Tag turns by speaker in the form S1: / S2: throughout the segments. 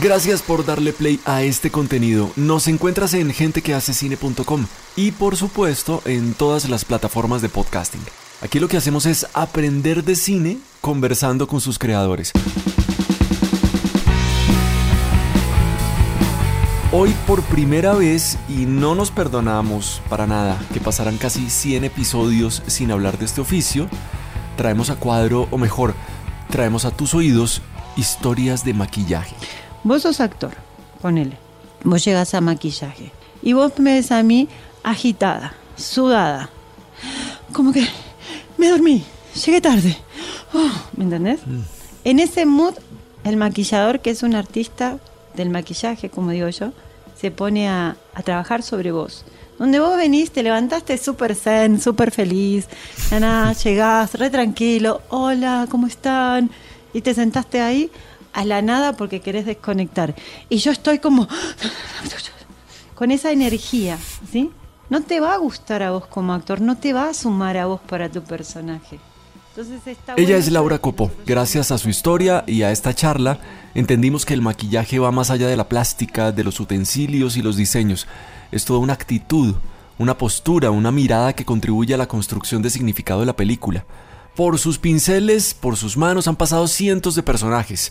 S1: Gracias por darle play a este contenido. Nos encuentras en gentequehacecine.com y por supuesto en todas las plataformas de podcasting. Aquí lo que hacemos es aprender de cine conversando con sus creadores. Hoy por primera vez, y no nos perdonamos para nada que pasaran casi 100 episodios sin hablar de este oficio, traemos a cuadro, o mejor, traemos a tus oídos historias de maquillaje.
S2: Vos sos actor, ponele. Vos llegas a maquillaje. Y vos me ves a mí agitada, sudada. Como que me dormí, llegué tarde. Oh, ¿Me entendés?
S1: Mm.
S2: En ese mood, el maquillador, que es un artista del maquillaje, como digo yo, se pone a, a trabajar sobre vos. Donde vos venís, te levantaste súper zen, súper feliz, ya nada, llegás re tranquilo, hola, ¿cómo están? Y te sentaste ahí a la nada porque querés desconectar. Y yo estoy como con esa energía, ¿sí? No te va a gustar a vos como actor, no te va a sumar a vos para tu personaje. Entonces está
S1: Ella es Laura Copo. Gracias a su historia y a esta charla, entendimos que el maquillaje va más allá de la plástica, de los utensilios y los diseños. Es toda una actitud, una postura, una mirada que contribuye a la construcción de significado de la película. Por sus pinceles, por sus manos han pasado cientos de personajes.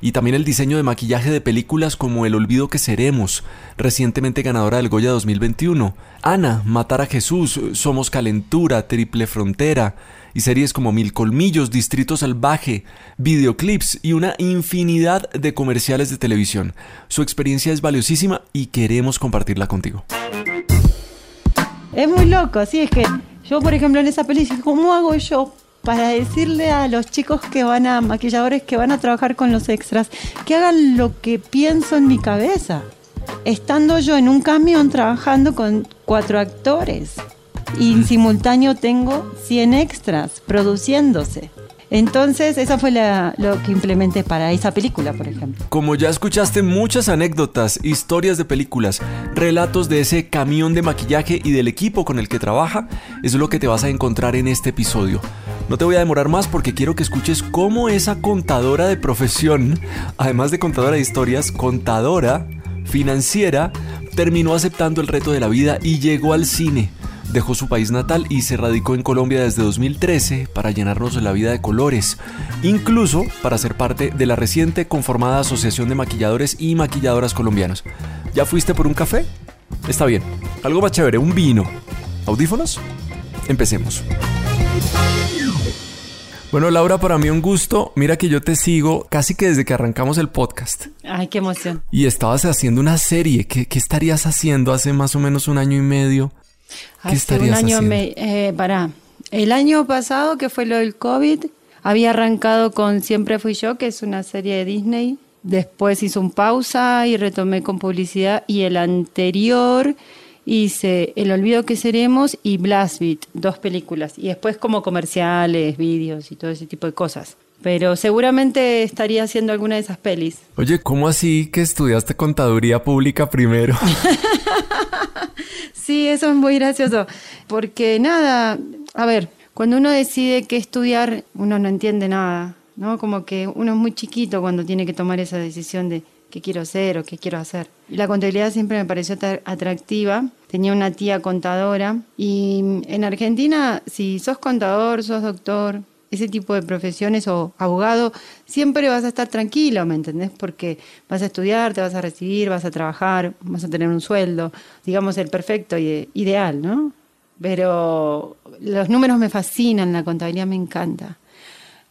S1: Y también el diseño de maquillaje de películas como El olvido que seremos, recientemente ganadora del Goya 2021, Ana, Matar a Jesús, Somos Calentura, Triple Frontera, y series como Mil Colmillos, Distrito Salvaje, videoclips y una infinidad de comerciales de televisión. Su experiencia es valiosísima y queremos compartirla contigo.
S2: Es muy loco, así es que yo, por ejemplo, en esa película, ¿cómo hago yo para decirle a los chicos que van a, maquilladores que van a trabajar con los extras, que hagan lo que pienso en mi cabeza? Estando yo en un camión trabajando con cuatro actores y en simultáneo tengo 100 extras produciéndose. Entonces, esa fue la- lo que implementé para esa película, por ejemplo.
S1: Como ya escuchaste muchas anécdotas, historias de películas, relatos de ese camión de maquillaje y del equipo con el que trabaja, es lo que te vas a encontrar en este episodio. No te voy a demorar más porque quiero que escuches cómo esa contadora de profesión, además de contadora de historias, contadora, financiera, terminó aceptando el reto de la vida y llegó al cine. Dejó su país natal y se radicó en Colombia desde 2013 para llenarnos la vida de colores, incluso para ser parte de la reciente conformada Asociación de Maquilladores y Maquilladoras Colombianos. ¿Ya fuiste por un café? Está bien. Algo más chévere, un vino. ¿Audífonos? Empecemos. Bueno, Laura, para mí un gusto. Mira que yo te sigo casi que desde que arrancamos el podcast.
S2: Ay, qué emoción.
S1: Y estabas haciendo una serie. ¿Qué, qué estarías haciendo hace más o menos un año y medio? ¿Qué
S2: Hace
S1: estarías
S2: un año
S1: haciendo?
S2: me, eh, pará. El año pasado, que fue lo del COVID, había arrancado con Siempre Fui Yo, que es una serie de Disney. Después hice un pausa y retomé con publicidad. Y el anterior hice El Olvido que Seremos y Blast Beat, dos películas. Y después como comerciales, vídeos y todo ese tipo de cosas. Pero seguramente estaría haciendo alguna de esas pelis.
S1: Oye, ¿cómo así que estudiaste contaduría pública primero?
S2: Sí, eso es muy gracioso. Porque nada, a ver, cuando uno decide qué estudiar, uno no entiende nada, ¿no? Como que uno es muy chiquito cuando tiene que tomar esa decisión de qué quiero hacer o qué quiero hacer. La contabilidad siempre me pareció atra- atractiva. Tenía una tía contadora y en Argentina, si sos contador, sos doctor, ese tipo de profesiones o abogado, siempre vas a estar tranquilo, ¿me entendés? Porque vas a estudiar, te vas a recibir, vas a trabajar, vas a tener un sueldo, digamos el perfecto y ideal, ¿no? Pero los números me fascinan, la contabilidad me encanta,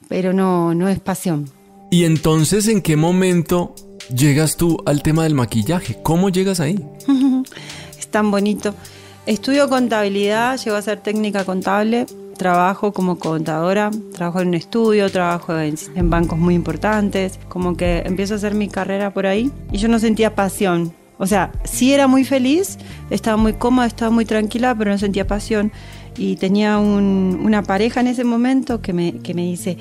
S2: pero no, no es pasión.
S1: y entonces, ¿en qué momento llegas tú al tema del maquillaje? ¿Cómo llegas ahí?
S2: Es tan bonito. Estudio contabilidad, llego a ser técnica contable, trabajo como contadora, trabajo en un estudio, trabajo en, en bancos muy importantes, como que empiezo a hacer mi carrera por ahí y yo no sentía pasión. O sea, sí era muy feliz, estaba muy cómoda, estaba muy tranquila, pero no sentía pasión. Y tenía un- una pareja en ese momento que me, que me dice,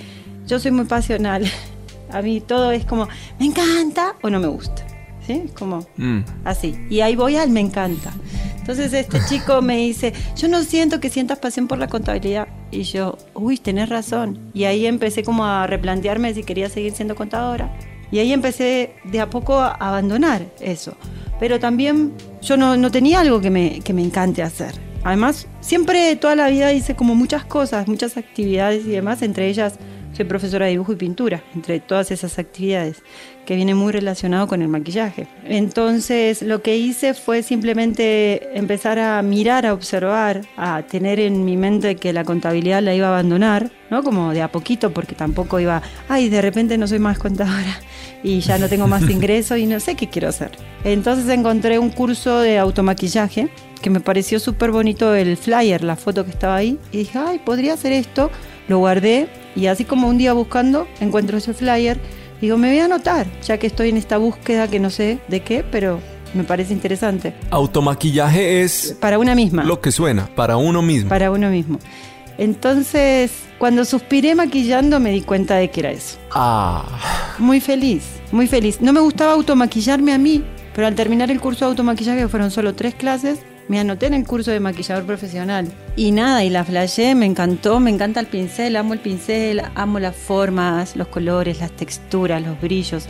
S2: yo soy muy pasional, a mí todo es como, me encanta o no me gusta. ¿Sí? Como
S1: Mm.
S2: Así. Y ahí voy al me encanta. Entonces este chico me dice, yo no siento que sientas pasión por la contabilidad. Y yo, uy, tenés razón. Y ahí empecé como a replantearme si quería seguir siendo contadora Y ahí empecé de a poco a abandonar eso. Pero también yo no, no tenía algo que me, que me encante hacer. Además, siempre toda la vida hice como muchas cosas, muchas actividades y demás, entre ellas soy profesora de dibujo y pintura, entre todas esas actividades, que viene muy relacionado con el maquillaje. Entonces lo que hice fue simplemente empezar a mirar, a observar, a tener en mi mente que la contabilidad la iba a abandonar, ¿no? Como de a poquito, porque tampoco iba, ay, de repente no soy más contadora y ya no tengo más ingreso y no sé qué quiero hacer. Entonces encontré un curso de automaquillaje que me pareció súper bonito el flyer, la foto que estaba ahí, y dije, ay, podría hacer esto. Lo guardé y así como un día buscando, encuentro ese flyer. Digo, me voy a anotar, ya que estoy en esta búsqueda que no sé de qué, pero me parece interesante.
S1: Automaquillaje es...
S2: Para una misma.
S1: Lo que suena, para uno mismo.
S2: Para uno mismo. Entonces, cuando suspiré maquillando me di cuenta de que era eso.
S1: Ah.
S2: Muy feliz, muy feliz. No me gustaba automaquillarme a mí, pero al terminar el curso de automaquillaje, que fueron solo tres clases, me anoté en el curso de maquillador profesional. Y nada, y la flashé, me encantó, me encanta el pincel, amo el pincel, amo las formas, los colores, las texturas, los brillos.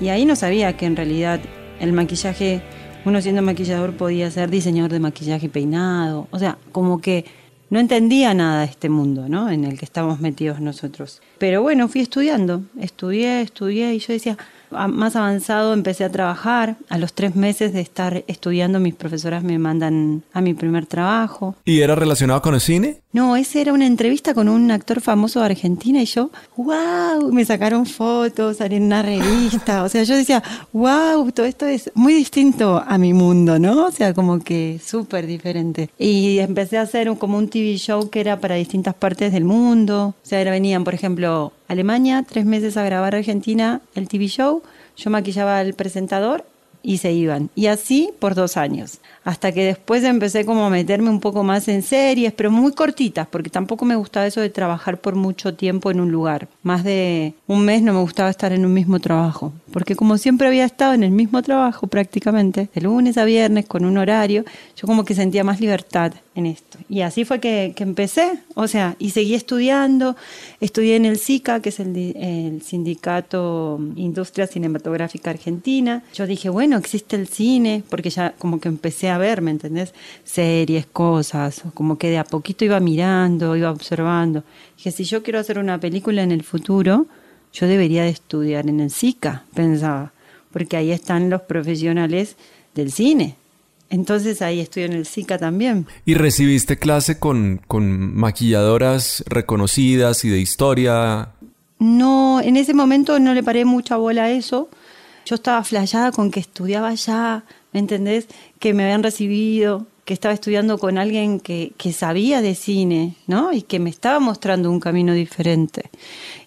S2: Y ahí no sabía que en realidad el maquillaje, uno siendo maquillador podía ser diseñador de maquillaje peinado. O sea, como que no entendía nada de este mundo, ¿no? En el que estamos metidos nosotros. Pero bueno, fui estudiando, estudié, estudié y yo decía, más avanzado empecé a trabajar. A los tres meses de estar estudiando, mis profesoras me mandan a mi primer trabajo.
S1: ¿Y era relacionado con el cine?
S2: No, esa era una entrevista con un actor famoso de Argentina y yo, wow, me sacaron fotos, salí en una revista. O sea, yo decía, wow, todo esto es muy distinto a mi mundo, ¿no? O sea, como que súper diferente. Y empecé a hacer como un TV show que era para distintas partes del mundo. O sea, venían, por ejemplo, Alemania, tres meses a grabar Argentina el TV show, yo maquillaba al presentador y se iban. Y así por dos años. Hasta que después empecé como a meterme un poco más en series, pero muy cortitas, porque tampoco me gustaba eso de trabajar por mucho tiempo en un lugar. Más de un mes no me gustaba estar en un mismo trabajo. Porque como siempre había estado en el mismo trabajo prácticamente, de lunes a viernes, con un horario, yo como que sentía más libertad en esto. Y así fue que, que empecé, o sea, y seguí estudiando, estudié en el SICA, que es el, el Sindicato Industria Cinematográfica Argentina. Yo dije, bueno, existe el cine, porque ya como que empecé a ver, ¿me entendés? Series, cosas, como que de a poquito iba mirando, iba observando. Dije, si yo quiero hacer una película en el futuro, yo debería de estudiar en el SICA, pensaba, porque ahí están los profesionales del cine. Entonces ahí estudié en el SICA también.
S1: ¿Y recibiste clase con, con maquilladoras reconocidas y de historia?
S2: No, en ese momento no le paré mucha bola a eso. Yo estaba flayada con que estudiaba ya, ¿me entendés? Que me habían recibido, que estaba estudiando con alguien que, que, sabía de cine, ¿no? Y que me estaba mostrando un camino diferente.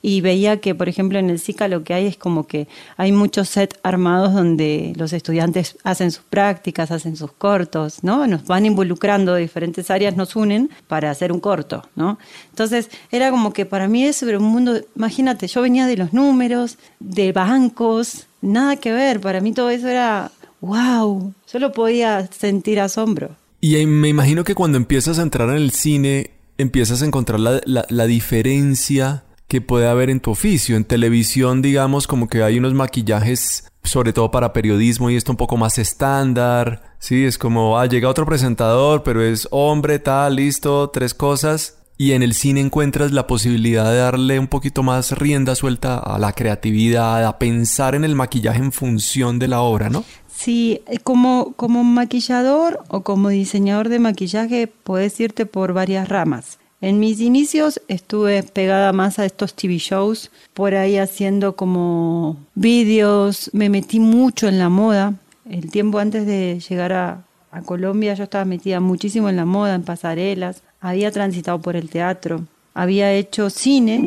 S2: Y veía que, por ejemplo, en el SICA lo que hay es como que hay muchos sets armados donde los estudiantes hacen sus prácticas, hacen sus cortos, ¿no? Nos van involucrando de diferentes áreas, nos unen para hacer un corto, ¿no? Entonces, era como que para mí eso era un mundo, imagínate, yo venía de los números, de bancos, nada que ver, para mí todo eso era wow, solo podía sentir asombro.
S1: Y me imagino que cuando empiezas a entrar en el cine, empiezas a encontrar la, la, la, diferencia que puede haber en tu oficio. En televisión, digamos, como que hay unos maquillajes, sobre todo para periodismo, y esto un poco más estándar. Sí, es como, ah, llega otro presentador, pero es hombre, tal, listo, tres cosas. Y en el cine encuentras la posibilidad de darle un poquito más rienda suelta a la creatividad, a pensar en el maquillaje en función de la obra, ¿no?
S2: Sí, como, como maquillador o como diseñador de maquillaje puedes irte por varias ramas. En mis inicios estuve pegada más a estos TV shows, por ahí haciendo como vídeos, me metí mucho en la moda. El tiempo antes de llegar a, a Colombia yo estaba metida muchísimo en la moda, en pasarelas, había transitado por el teatro, había hecho cine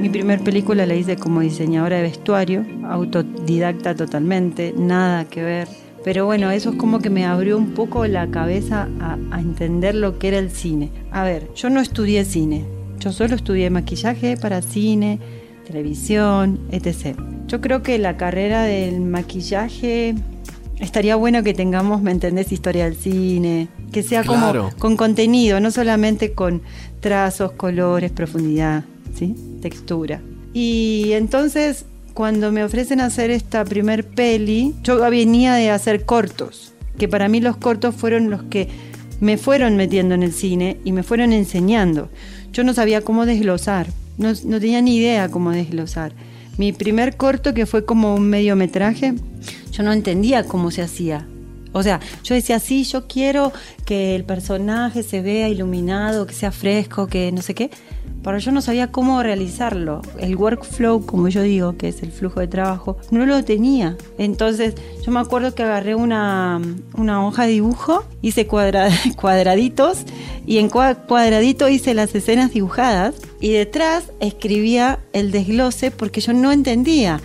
S2: mi primer película la hice como diseñadora de vestuario, autodidacta totalmente, nada que ver. Pero bueno, eso es como que me abrió un poco la cabeza a, a, entender lo que era el cine. A ver, yo no estudié cine, yo solo estudié maquillaje para cine, televisión, etc. Yo creo que la carrera del maquillaje estaría bueno que tengamos, ¿me entendés?, historia del cine, que sea
S1: Claro.
S2: como con contenido, no solamente con trazos, colores, profundidad. ¿sí? textura. Y entonces, cuando me ofrecen hacer esta primer peli, yo venía de hacer cortos, que para mí los cortos fueron los que me fueron metiendo en el cine y me fueron enseñando. Yo no sabía cómo desglosar, no, no tenía ni idea cómo desglosar. Mi primer corto, que fue como un mediometraje, yo no entendía cómo se hacía. O sea, yo decía, sí, yo quiero que el personaje se vea iluminado, que sea fresco, que no sé qué, pero yo no sabía cómo realizarlo. El workflow, como yo digo, que es el flujo de trabajo, no lo tenía. Entonces, yo me acuerdo que agarré una, una hoja de dibujo, hice cuadraditos y en cuadradito hice las escenas dibujadas y detrás escribía el desglose porque yo no entendía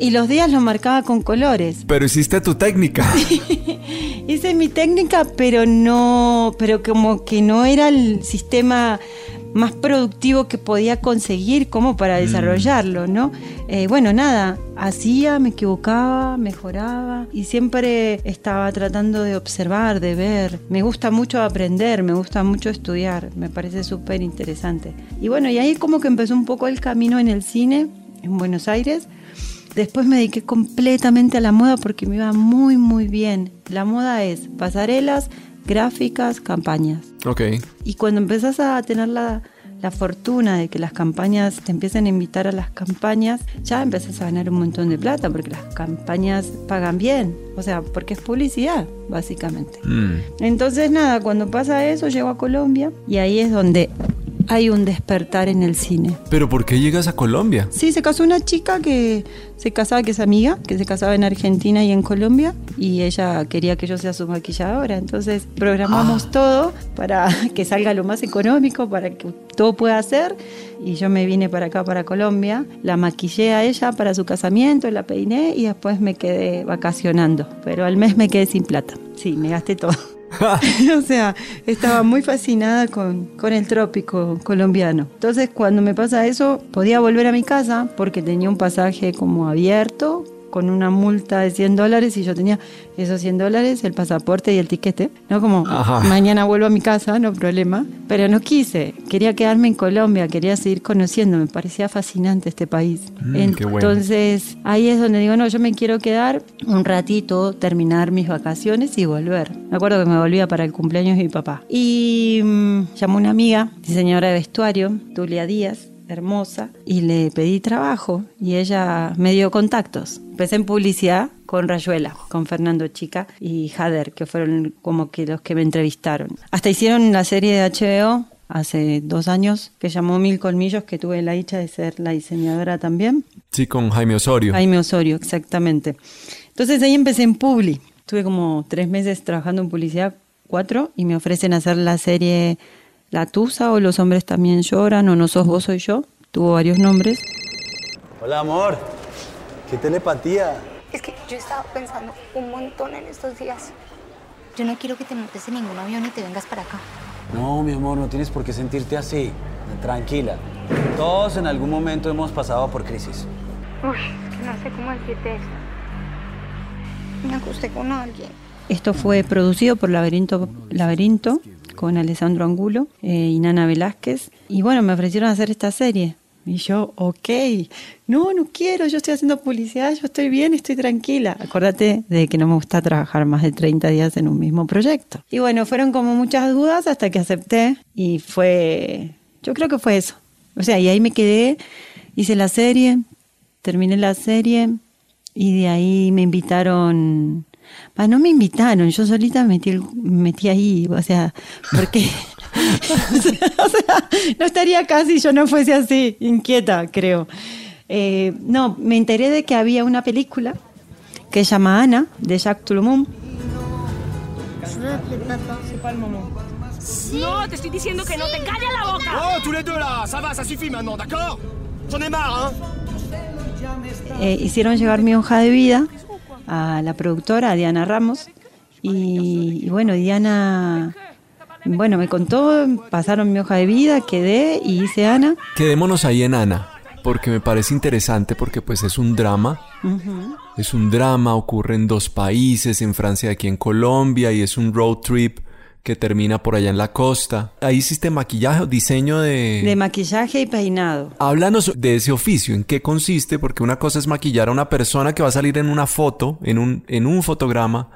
S2: y los días los marcaba con colores.
S1: Pero hiciste tu técnica.
S2: Hice mi técnica, pero no, pero como que no era el sistema más productivo que podía conseguir como para mm. desarrollarlo, ¿no? Eh, bueno, nada, hacía, me equivocaba, mejoraba y siempre estaba tratando de observar, de ver. Me gusta mucho aprender, me gusta mucho estudiar, me parece súper interesante. Y bueno, y ahí como que empezó un poco el camino en el cine en Buenos Aires Después me dediqué completamente a la moda porque me iba muy, muy bien. La moda es pasarelas, gráficas, campañas.
S1: Ok.
S2: Y cuando empezás a tener la, fortuna de que las campañas te empiecen a invitar a las campañas, ya empezás a ganar un montón de plata porque las campañas pagan bien. O sea, porque es publicidad, básicamente. Mm. Entonces, nada, cuando pasa eso, llego a Colombia y ahí es donde hay un despertar en el cine.
S1: ¿Pero por qué llegas a Colombia?
S2: Sí, se casó una chica que se casaba, que es amiga, que se casaba en Argentina y en Colombia, y ella quería que yo sea su maquilladora. Entonces programamos ah. todo para que salga lo más económico, para que todo pueda hacer. Y yo me vine para acá, para Colombia, la maquillé a ella para su casamiento, la peiné y después me quedé vacacionando. Pero al mes me quedé sin plata. Sí, me gasté todo. o sea, estaba muy fascinada con, con, el trópico colombiano. Entonces, cuando me pasa eso, podía volver a mi casa porque tenía un pasaje como abierto con una multa de 100 dólares y yo tenía esos 100 dólares, el pasaporte y el tiquete, ¿no? Como mañana vuelvo a mi casa, no problema, pero no quise, quería quedarme en Colombia, quería seguir conociendo, me parecía fascinante este país. Mm, Entonces ahí es donde digo, no, yo me quiero quedar un ratito, terminar mis vacaciones y volver. Me acuerdo que me volvía para el cumpleaños de mi papá. Y mm, llamó una amiga, diseñadora de vestuario, Tulia Díaz, hermosa, y le pedí trabajo y ella me dio contactos. Empecé en publicidad con Rayuela, con Fernando Chica y Jader, que fueron como que los que me entrevistaron. Hasta hicieron la serie de HBO hace dos años que llamó Mil Colmillos, que tuve la dicha de ser la diseñadora también.
S1: Sí, con Jaime Osorio.
S2: Jaime Osorio, exactamente. Entonces ahí empecé en Publi. Tuve como tres meses trabajando en publicidad, cuatro, y me ofrecen hacer la serie la Tusa o Los hombres también lloran o No sos vos soy yo. Tuvo varios nombres.
S3: Hola amor, qué telepatía.
S4: Es que yo he estado pensando un montón en estos días. Yo no quiero que te montes en ningún avión y te vengas para acá.
S3: No, mi amor, no tienes por qué sentirte así. Tranquila. Todos en algún momento hemos pasado por crisis.
S4: Uy, es que no sé cómo decirte esto. Me acosté con alguien.
S2: Esto fue producido por Laberinto, Laberinto con Alessandro Angulo eh, y Nana Velázquez. Y bueno, me ofrecieron hacer esta serie. Y yo, ok, no, no quiero, yo estoy haciendo publicidad, yo estoy bien, estoy tranquila. Acordate de que no me gusta trabajar más de 30 días en un mismo proyecto. Y bueno, fueron como muchas dudas hasta que acepté y fue, yo creo que fue eso. O sea, y ahí me quedé, hice la serie, terminé la serie y de ahí me invitaron no me invitaron, yo solita me metí, metí ahí, o sea, porque... o sea, no estaría acá si yo no fuese así, inquieta, creo. Eh, no, me enteré de que había una película que se llama Ana, de Jacques Touloumont.
S5: No, te estoy diciendo que no te calles la boca.
S6: Oh, tous les deux là, ça va, ça suffit maintenant, d'accord J'en ai marre, hein
S2: eh, hicieron llegar mi hoja de vida a la productora, a Diana Ramos. Y, bueno, Diana, bueno, me contó, pasaron mi hoja de vida, quedé y hice Ana.
S1: Quedémonos ahí en Ana, porque me parece interesante, porque pues es un drama. Es un drama, ocurre en dos países, en Francia y aquí en Colombia, y es un road trip que termina por allá en la costa. Ahí hiciste maquillaje o diseño de...
S2: De maquillaje y peinado.
S1: Háblanos de ese oficio, en qué consiste, porque una cosa es maquillar a una persona que va a salir en una foto, en un, en un fotograma,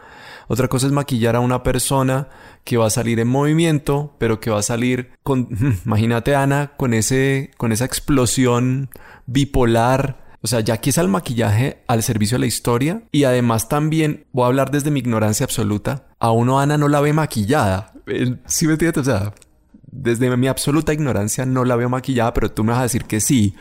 S1: otra cosa es maquillar a una persona que va a salir en movimiento, pero que va a salir con, imagínate Ana, con ese, con esa explosión bipolar. O sea, ya aquí es el maquillaje al servicio de la historia y además también, voy a hablar desde mi ignorancia absoluta, a uno Ana no la ve maquillada. Eh, ¿Sí me entiendes? O sea, desde mi absoluta ignorancia no la veo maquillada, pero tú me vas a decir que sí.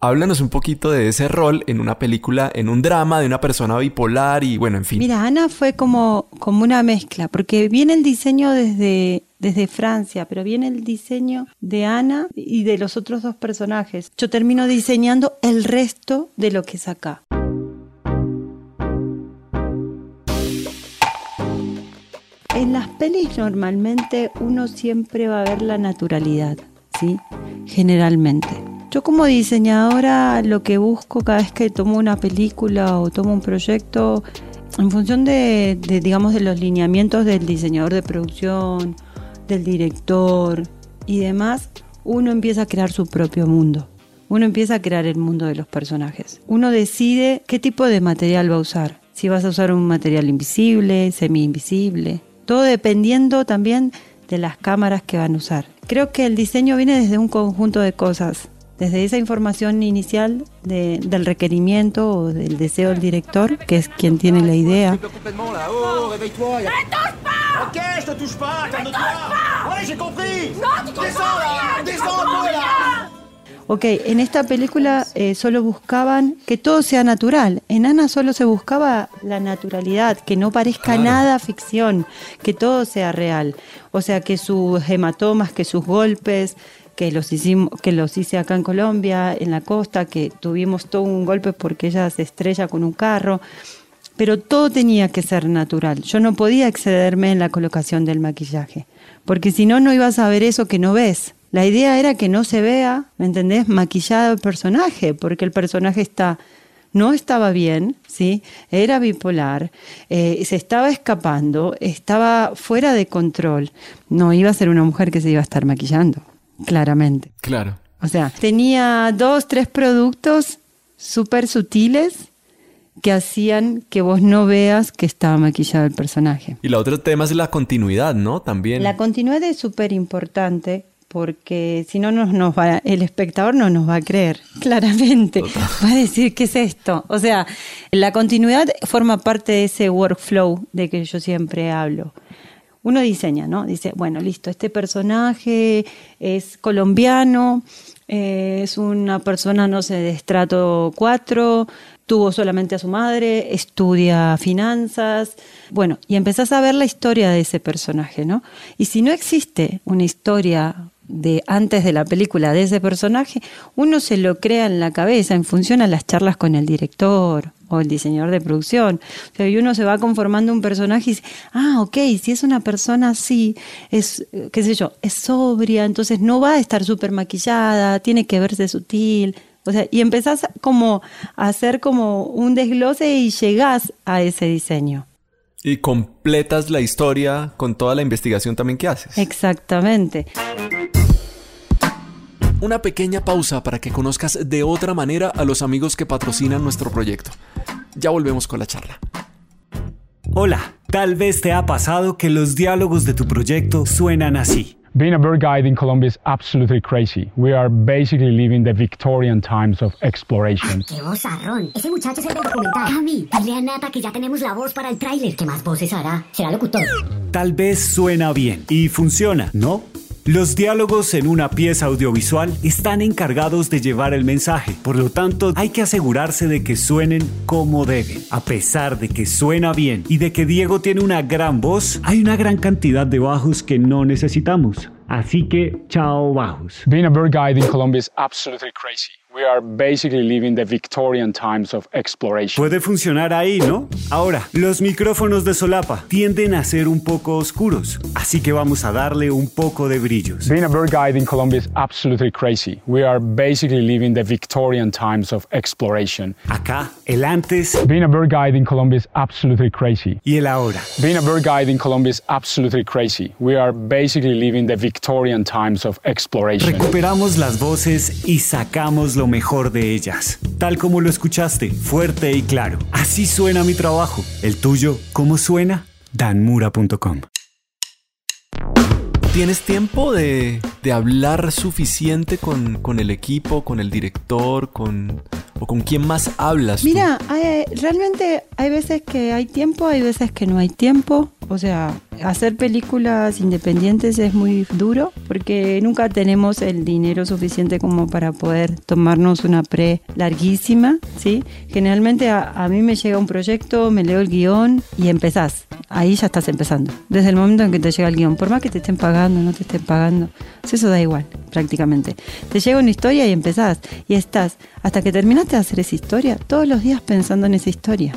S1: Háblanos un poquito de ese rol en una película, en un drama de una persona bipolar y bueno, en fin.
S2: Mira, Ana fue como, como una mezcla, porque viene el diseño desde, desde Francia, pero viene el diseño de Ana y de los otros dos personajes. Yo termino diseñando el resto de lo que es acá. En las pelis normalmente uno siempre va a ver la naturalidad, ¿sí? Generalmente. Yo como diseñadora lo que busco cada vez que tomo una película o tomo un proyecto, en función de, digamos, de los lineamientos del diseñador de producción, del director y demás, uno empieza a crear su propio mundo. Uno empieza a crear el mundo de los personajes. Uno decide qué tipo de material va a usar. Si vas a usar un material invisible, semi-invisible. Todo dependiendo también de las cámaras que van a usar. Creo que el diseño viene desde un conjunto de cosas desde esa información inicial del requerimiento o del deseo del director, que es quien tiene la idea. Ok, en esta película eh, solo buscaban que todo sea natural. En Ana solo se buscaba la naturalidad, que no parezca nada ficción, que todo sea real. O sea, que sus hematomas, que sus golpes, que los hicimos, que los hice acá en Colombia, en la costa, que tuvimos todo un golpe porque ella se estrella con un carro, pero todo tenía que ser natural. Yo no podía excederme en la colocación del maquillaje, porque si no, no ibas a ver eso que no ves. La idea era que no se vea, ¿me entendés?, maquillado el personaje, porque el personaje está no estaba bien, ¿sí? Era bipolar, eh, se estaba escapando, estaba fuera de control. No iba a ser una mujer que se iba a estar maquillando claramente.
S1: Claro.
S2: O sea, tenía dos, tres productos súper sutiles que hacían que vos no veas que estaba maquillado el personaje.
S1: Y la otro tema es la continuidad, ¿no? También.
S2: La continuidad es súper importante porque si no nos, nos va, el espectador no nos va a creer, claramente. Va a decir, ¿qué es esto? O sea, la continuidad forma parte de ese workflow de que yo siempre hablo uno diseña, ¿no? Dice, bueno, listo, este personaje es colombiano, eh, es una persona, no sé, de estrato 4, tuvo solamente a su madre, estudia finanzas, bueno, y empezás a ver la historia de ese personaje, ¿no? Y si no existe una historia de antes de la película de ese personaje, uno se lo crea en la cabeza en función a las charlas con el director o el diseñador de producción. O sea, y uno se va conformando un personaje y dice, ah, ok, si es una persona así, es, qué sé yo, es sobria, entonces no va a estar súper maquillada, tiene que verse sutil. O sea, y empezás como a hacer como un desglose y llegás a ese diseño.
S1: Y completas la historia con toda la investigación también que haces.
S2: Exactamente.
S1: Una pequeña pausa para que conozcas de otra manera a los amigos que patrocinan nuestro proyecto. Ya volvemos con la charla.
S7: Hola, tal vez te ha pasado que los diálogos de tu proyecto suenan así.
S8: Being a bird guide in Colombia is absolutely crazy. We are basically living the Victorian times of exploration.
S9: ¡Qué vozarrón! Ese muchacho es el del documental. Cami, dile a Nata que ya tenemos la voz para el tráiler. ¿Qué más voces hará? Será locutor.
S7: Tal vez suena bien y funciona, ¿no? Los diálogos en una pieza audiovisual están encargados de llevar el mensaje, por lo tanto hay que asegurarse de que suenen como deben. A pesar de que suena bien y de que Diego tiene una gran voz, hay una gran cantidad de bajos que no necesitamos. Así que, chao bajos.
S8: Being a bird guide in Colombia is absolutely crazy. We are basically living the Victorian times of exploration.
S7: Puede funcionar ahí, ¿no? Ahora, los micrófonos de solapa tienden a ser un poco oscuros, así que vamos a darle un poco de brillos.
S8: Being a bird guide in Colombia is absolutely crazy. We are basically living the Victorian times of exploration.
S7: Acá, el antes
S8: Being a bird guide in Colombia is absolutely crazy.
S7: y el ahora.
S8: Being a bird guide in Colombia is absolutely crazy. We are basically living the Victorian times of exploration.
S7: Recuperamos las voces y sacamos lo mejor de ellas. Tal como lo escuchaste, fuerte y claro. Así suena mi trabajo. El tuyo, ¿cómo suena? danmura.com.
S1: ¿Tienes tiempo de, de hablar suficiente con, con el equipo, con el director, con, o con quién más hablas? tú?
S2: Mira, hay- realmente hay veces que hay tiempo, hay veces que no hay tiempo. O sea, hacer películas independientes es muy duro porque nunca tenemos el dinero suficiente como para poder tomarnos una pre larguísima, ¿sí? Generalmente a, a mí me llega un proyecto, me leo el guion y empezás. Ahí ya estás empezando. Desde el momento en que te llega el guion, por más que te estén pagando, no te estén pagando, pues eso da igual, prácticamente. Te llega una historia y empezás. Y estás, hasta que terminaste de hacer esa historia, todos los días pensando en esa historia.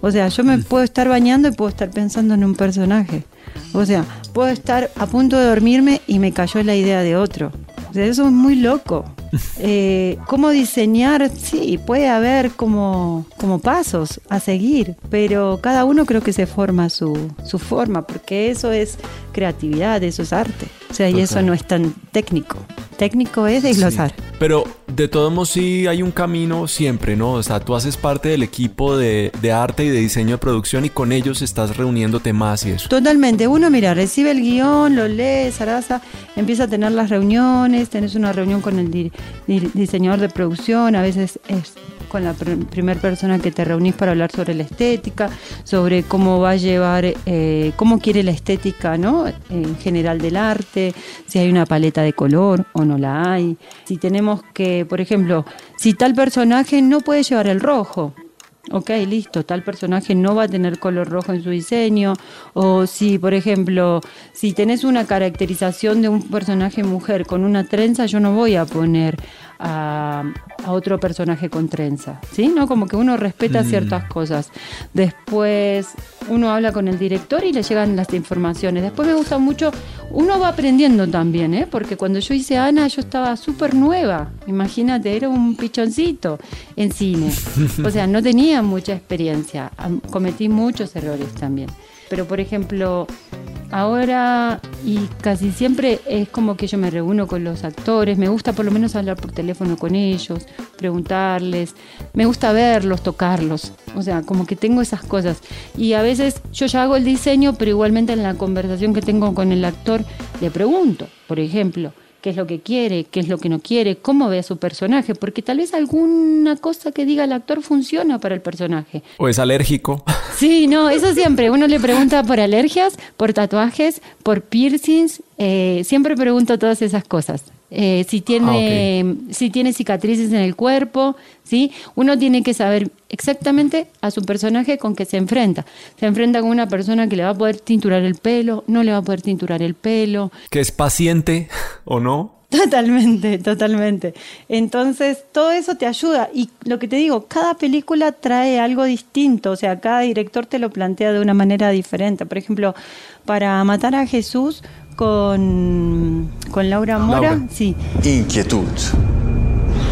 S2: O sea, yo me puedo estar bañando y puedo estar pensando en un personaje. O sea, puedo estar a punto de dormirme y me cayó la idea de otro. O sea, eso es muy loco. Eh, ¿Cómo diseñar? Sí, puede haber como, como pasos a seguir, pero cada uno creo que se forma su, su forma, porque eso es creatividad, eso es arte. O sea, y eso no es tan técnico. Técnico es desglosar.
S1: Sí. Pero de todos modos sí hay un camino siempre, ¿no? O sea, tú haces parte del equipo de, de arte y de diseño de producción y con ellos estás reuniéndote más y eso.
S2: Totalmente. Uno, mira, recibe el guion, lo lee, Sarasa, empieza a tener las reuniones, tenés una reunión con el di- di- diseñador de producción, a veces es con la pr- primer persona que te reunís para hablar sobre la estética, sobre cómo va a llevar, eh, cómo quiere la estética, ¿no? En general del arte, si hay una paleta de color o no la hay, si tenemos que, por ejemplo, si tal personaje no puede llevar el rojo, Ok, listo, tal personaje no va a tener color rojo en su diseño. O si, por ejemplo, si tenés una caracterización de un personaje mujer con una trenza, yo no voy a poner a, a otro personaje con trenza. ¿Sí? ¿No? Como que uno respeta ciertas cosas. Después uno habla con el director y le llegan las informaciones. Después me gusta mucho, uno va aprendiendo también, ¿eh? Porque cuando yo hice Ana, yo estaba súper nueva. Imagínate, era un pichoncito en cine. O sea, no tenía mucha experiencia. Cometí muchos errores también. Pero, por ejemplo, ahora y casi siempre es como que yo me reúno con los actores, me gusta por lo menos hablar por teléfono con ellos, preguntarles, me gusta verlos, tocarlos, o sea, como que tengo esas cosas. Y a veces yo ya hago el diseño, pero igualmente en la conversación que tengo con el actor le pregunto, por ejemplo, qué es lo que quiere, qué es lo que no quiere, cómo ve a su personaje, porque tal vez alguna cosa que diga el actor funciona para el personaje.
S1: O es alérgico.
S2: Sí, no, eso siempre. Uno le pregunta por alergias, por tatuajes, por piercings. eh, siempre pregunto todas esas cosas. Eh, si tiene, si tiene cicatrices en el cuerpo, ¿sí? Uno tiene que saber exactamente a su personaje con que se enfrenta. Se enfrenta con una persona que le va a poder tinturar el pelo, no le va a poder tinturar el pelo,
S1: Que es paciente o no.
S2: Totalmente, totalmente. Entonces, todo eso te ayuda. Y lo que te digo, cada película trae algo distinto. O sea, cada director te lo plantea de una manera diferente. Por ejemplo, para Matar a Jesús con, con Laura Mora,
S1: Laura.
S2: sí.
S10: Inquietud.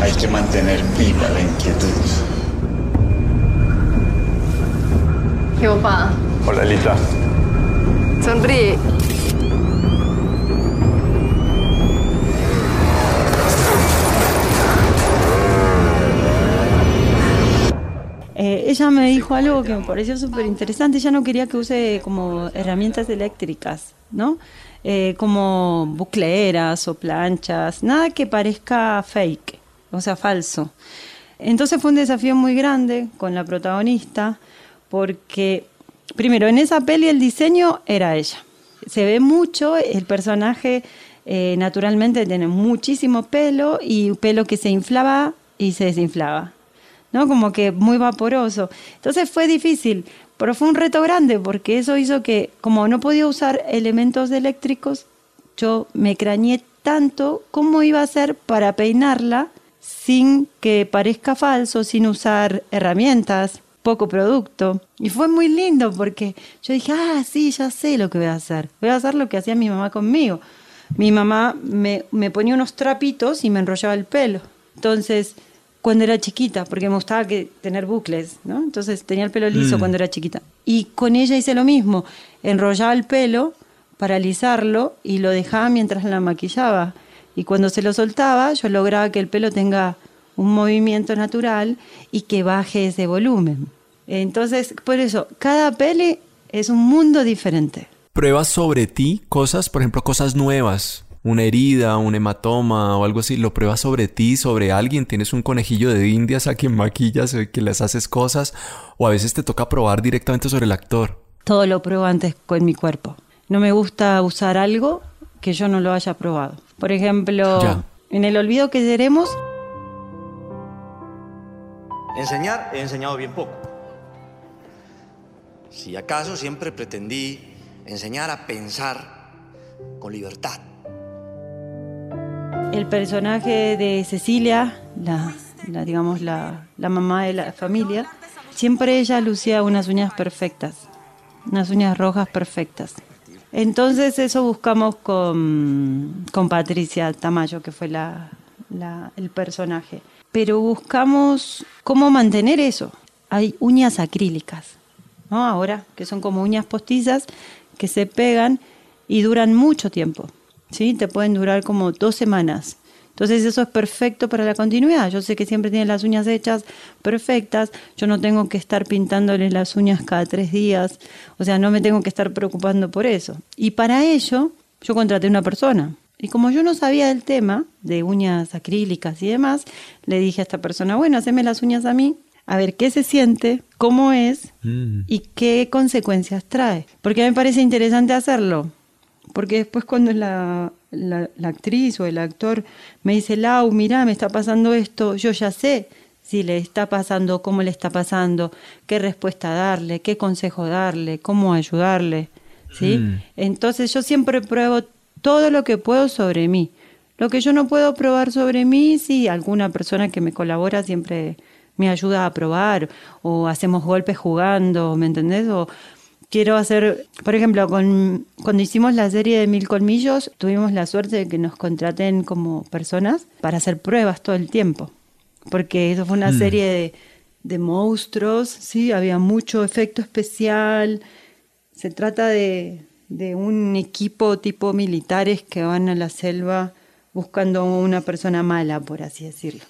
S10: Hay que mantener viva la inquietud.
S5: Qué bopada.
S10: Hola, Lita.
S5: Sonríe.
S2: Eh, ella me dijo algo que me pareció súper interesante. Ella no quería que use como herramientas eléctricas, ¿no? Eh, como bucleras o planchas, nada que parezca fake, o sea, falso. Entonces fue un desafío muy grande con la protagonista, porque primero en esa peli el diseño era ella. Se ve mucho, el personaje eh, naturalmente tiene muchísimo pelo y pelo que se inflaba y se desinflaba. ¿no? Como que muy vaporoso. Entonces fue difícil, pero fue un reto grande porque eso hizo que, como no podía usar elementos eléctricos, yo me crañé tanto cómo iba a ser para peinarla sin que parezca falso, sin usar herramientas, poco producto. Y fue muy lindo porque yo dije, ah, sí, ya sé lo que voy a hacer. Voy a hacer lo que hacía mi mamá conmigo. Mi mamá me, me ponía unos trapitos y me enrollaba el pelo. Entonces, cuando era chiquita, porque me gustaba que, tener bucles, ¿no? Entonces tenía el pelo liso
S11: Mm.
S2: cuando era chiquita. Y con ella hice lo mismo, enrollaba el pelo para alisarlo y lo dejaba mientras la maquillaba. Y cuando se lo soltaba, yo lograba que el pelo tenga un movimiento natural y que baje ese volumen. Entonces, por eso, cada pele es un mundo diferente.
S1: Pruebas sobre ti cosas, por ejemplo, cosas nuevas. Una herida, un hematoma o algo así. Lo pruebas sobre ti, sobre alguien. Tienes un conejillo de indias a quien maquillas o que les haces cosas. O a veces te toca probar directamente sobre el actor.
S2: Todo lo pruebo antes con mi cuerpo. No me gusta usar algo que yo no lo haya probado. Por ejemplo,
S1: Ya.
S2: en el olvido que seremos,
S12: Enseñar he enseñado bien poco. Si acaso siempre pretendí enseñar a pensar con libertad.
S2: El personaje de Cecilia, la, digamos la, la mamá de la familia, siempre ella lucía unas uñas perfectas, unas uñas rojas perfectas. Entonces eso buscamos con, con Patricia Tamayo, que fue la, la- el personaje. Pero buscamos cómo mantener eso. Hay uñas acrílicas, ¿no? Ahora, que son como uñas postizas que se pegan y duran mucho tiempo. ¿Sí? Te pueden durar como dos semanas. Entonces eso es perfecto para la continuidad. Yo sé que siempre tienen las uñas hechas perfectas. Yo no tengo que estar pintándole las uñas cada tres días. O sea, no me tengo que estar preocupando por eso. Y para ello, yo contraté una persona. Y como yo no sabía del tema de uñas acrílicas y demás, le dije a esta persona, bueno, haceme las uñas a mí, a ver qué se siente, cómo es y qué consecuencias trae. Porque me parece interesante hacerlo. Porque después cuando la, la- la actriz o el actor me dice, Lau, mira, me está pasando esto, yo ya sé si le está pasando, cómo le está pasando, qué respuesta darle, qué consejo darle, cómo ayudarle. ¿sí?
S11: Mm.
S2: Entonces yo siempre pruebo todo lo que puedo sobre mí. Lo que yo no puedo probar sobre mí, sí, alguna persona que me colabora siempre me ayuda a probar, o hacemos golpes jugando, ¿me entendés? O quiero hacer, por ejemplo, con, cuando hicimos la serie de Mil Colmillos, tuvimos la suerte de que nos contraten como personas para hacer pruebas todo el tiempo, porque eso fue una
S11: Mm.
S2: serie de, de monstruos, sí, había mucho efecto especial, se trata de, de un equipo tipo militares que van a la selva buscando una persona mala, por así decirlo.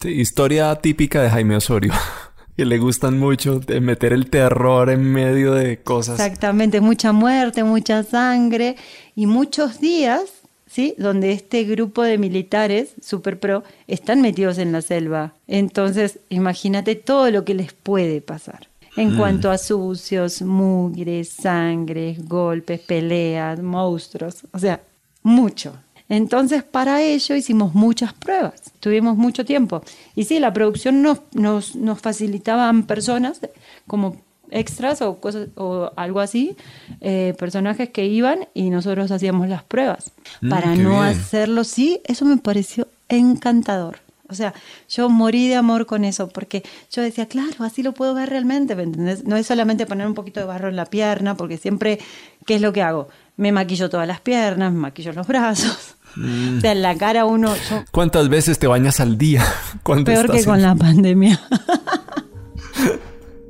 S1: Sí, historia típica de Jaime Osorio. que le gustan mucho de meter el terror en medio de cosas.
S2: Exactamente, mucha muerte, mucha sangre y muchos días, ¿sí? Donde este grupo de militares super pro están metidos en la selva. Entonces, imagínate todo lo que les puede pasar. En
S11: Mm.
S2: cuanto a sucios, mugres, sangre, golpes, peleas, monstruos, o sea, mucho. Entonces, para ello hicimos muchas pruebas, tuvimos mucho tiempo. Y sí, la producción nos, nos, nos facilitaban personas como extras o, cosas, o algo así, eh, personajes que iban y nosotros hacíamos las pruebas.
S11: Mm,
S2: para no
S11: bien.
S2: hacerlo, sí, eso me pareció encantador. O sea, yo morí de amor con eso, porque yo decía, claro, así lo puedo ver realmente, ¿me entendés? No es solamente poner un poquito de barro en la pierna, porque siempre, ¿qué es lo que hago? Me maquillo todas las piernas, me maquillo los brazos.
S1: Mm.
S2: O sea, en la cara uno, yo,
S1: ¿Cuántas veces te bañas al día?
S2: peor que
S1: estás
S2: con
S1: en-
S2: la pandemia.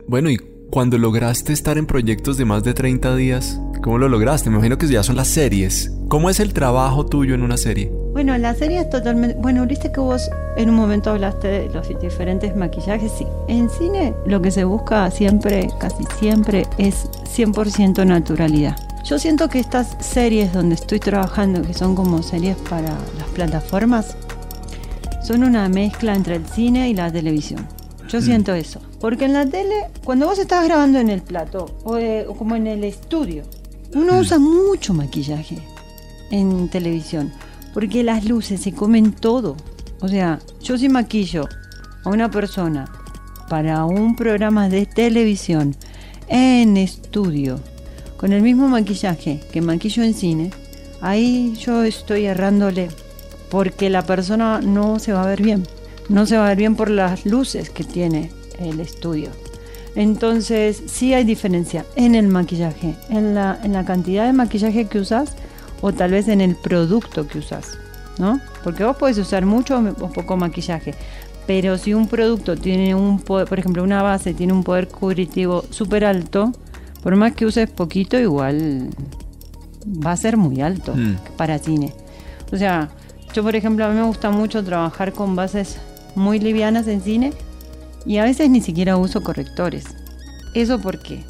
S1: Bueno, y cuando lograste estar en proyectos de más de 30 días, ¿cómo lo lograste? Me imagino que ya son las series. ¿Cómo es el trabajo tuyo en una serie?
S2: Bueno, la serie es totalmente... Bueno, viste que vos en un momento hablaste de los diferentes maquillajes. Sí, en cine lo que se busca siempre, casi siempre, es 100% naturalidad. Yo siento que estas series donde estoy trabajando, que son como series para las plataformas, son una mezcla entre el cine y la televisión. Yo
S11: Mm.
S2: siento eso. Porque en la tele, cuando vos estás grabando en el plato o, eh, o como en el estudio, uno usa mucho maquillaje en televisión. Porque las luces se comen todo. O sea, yo si maquillo a una persona para un programa de televisión en estudio con el mismo maquillaje que maquillo en cine, ahí yo estoy errándole porque la persona no se va a ver bien. no se va a ver bien por las luces que tiene el estudio. Entonces, sí hay diferencia en el maquillaje, en la, en la cantidad de maquillaje que usas o tal vez en el producto que usas, ¿no? Porque vos podés usar mucho o poco maquillaje, pero si un producto tiene un poder, por ejemplo, una base tiene un poder cubritivo súper alto, por más que uses poquito, igual va a ser muy alto
S1: Mm.
S2: para cine. O sea, yo por ejemplo, a mí me gusta mucho trabajar con bases muy livianas en cine y a veces ni siquiera uso correctores. ¿Eso por qué?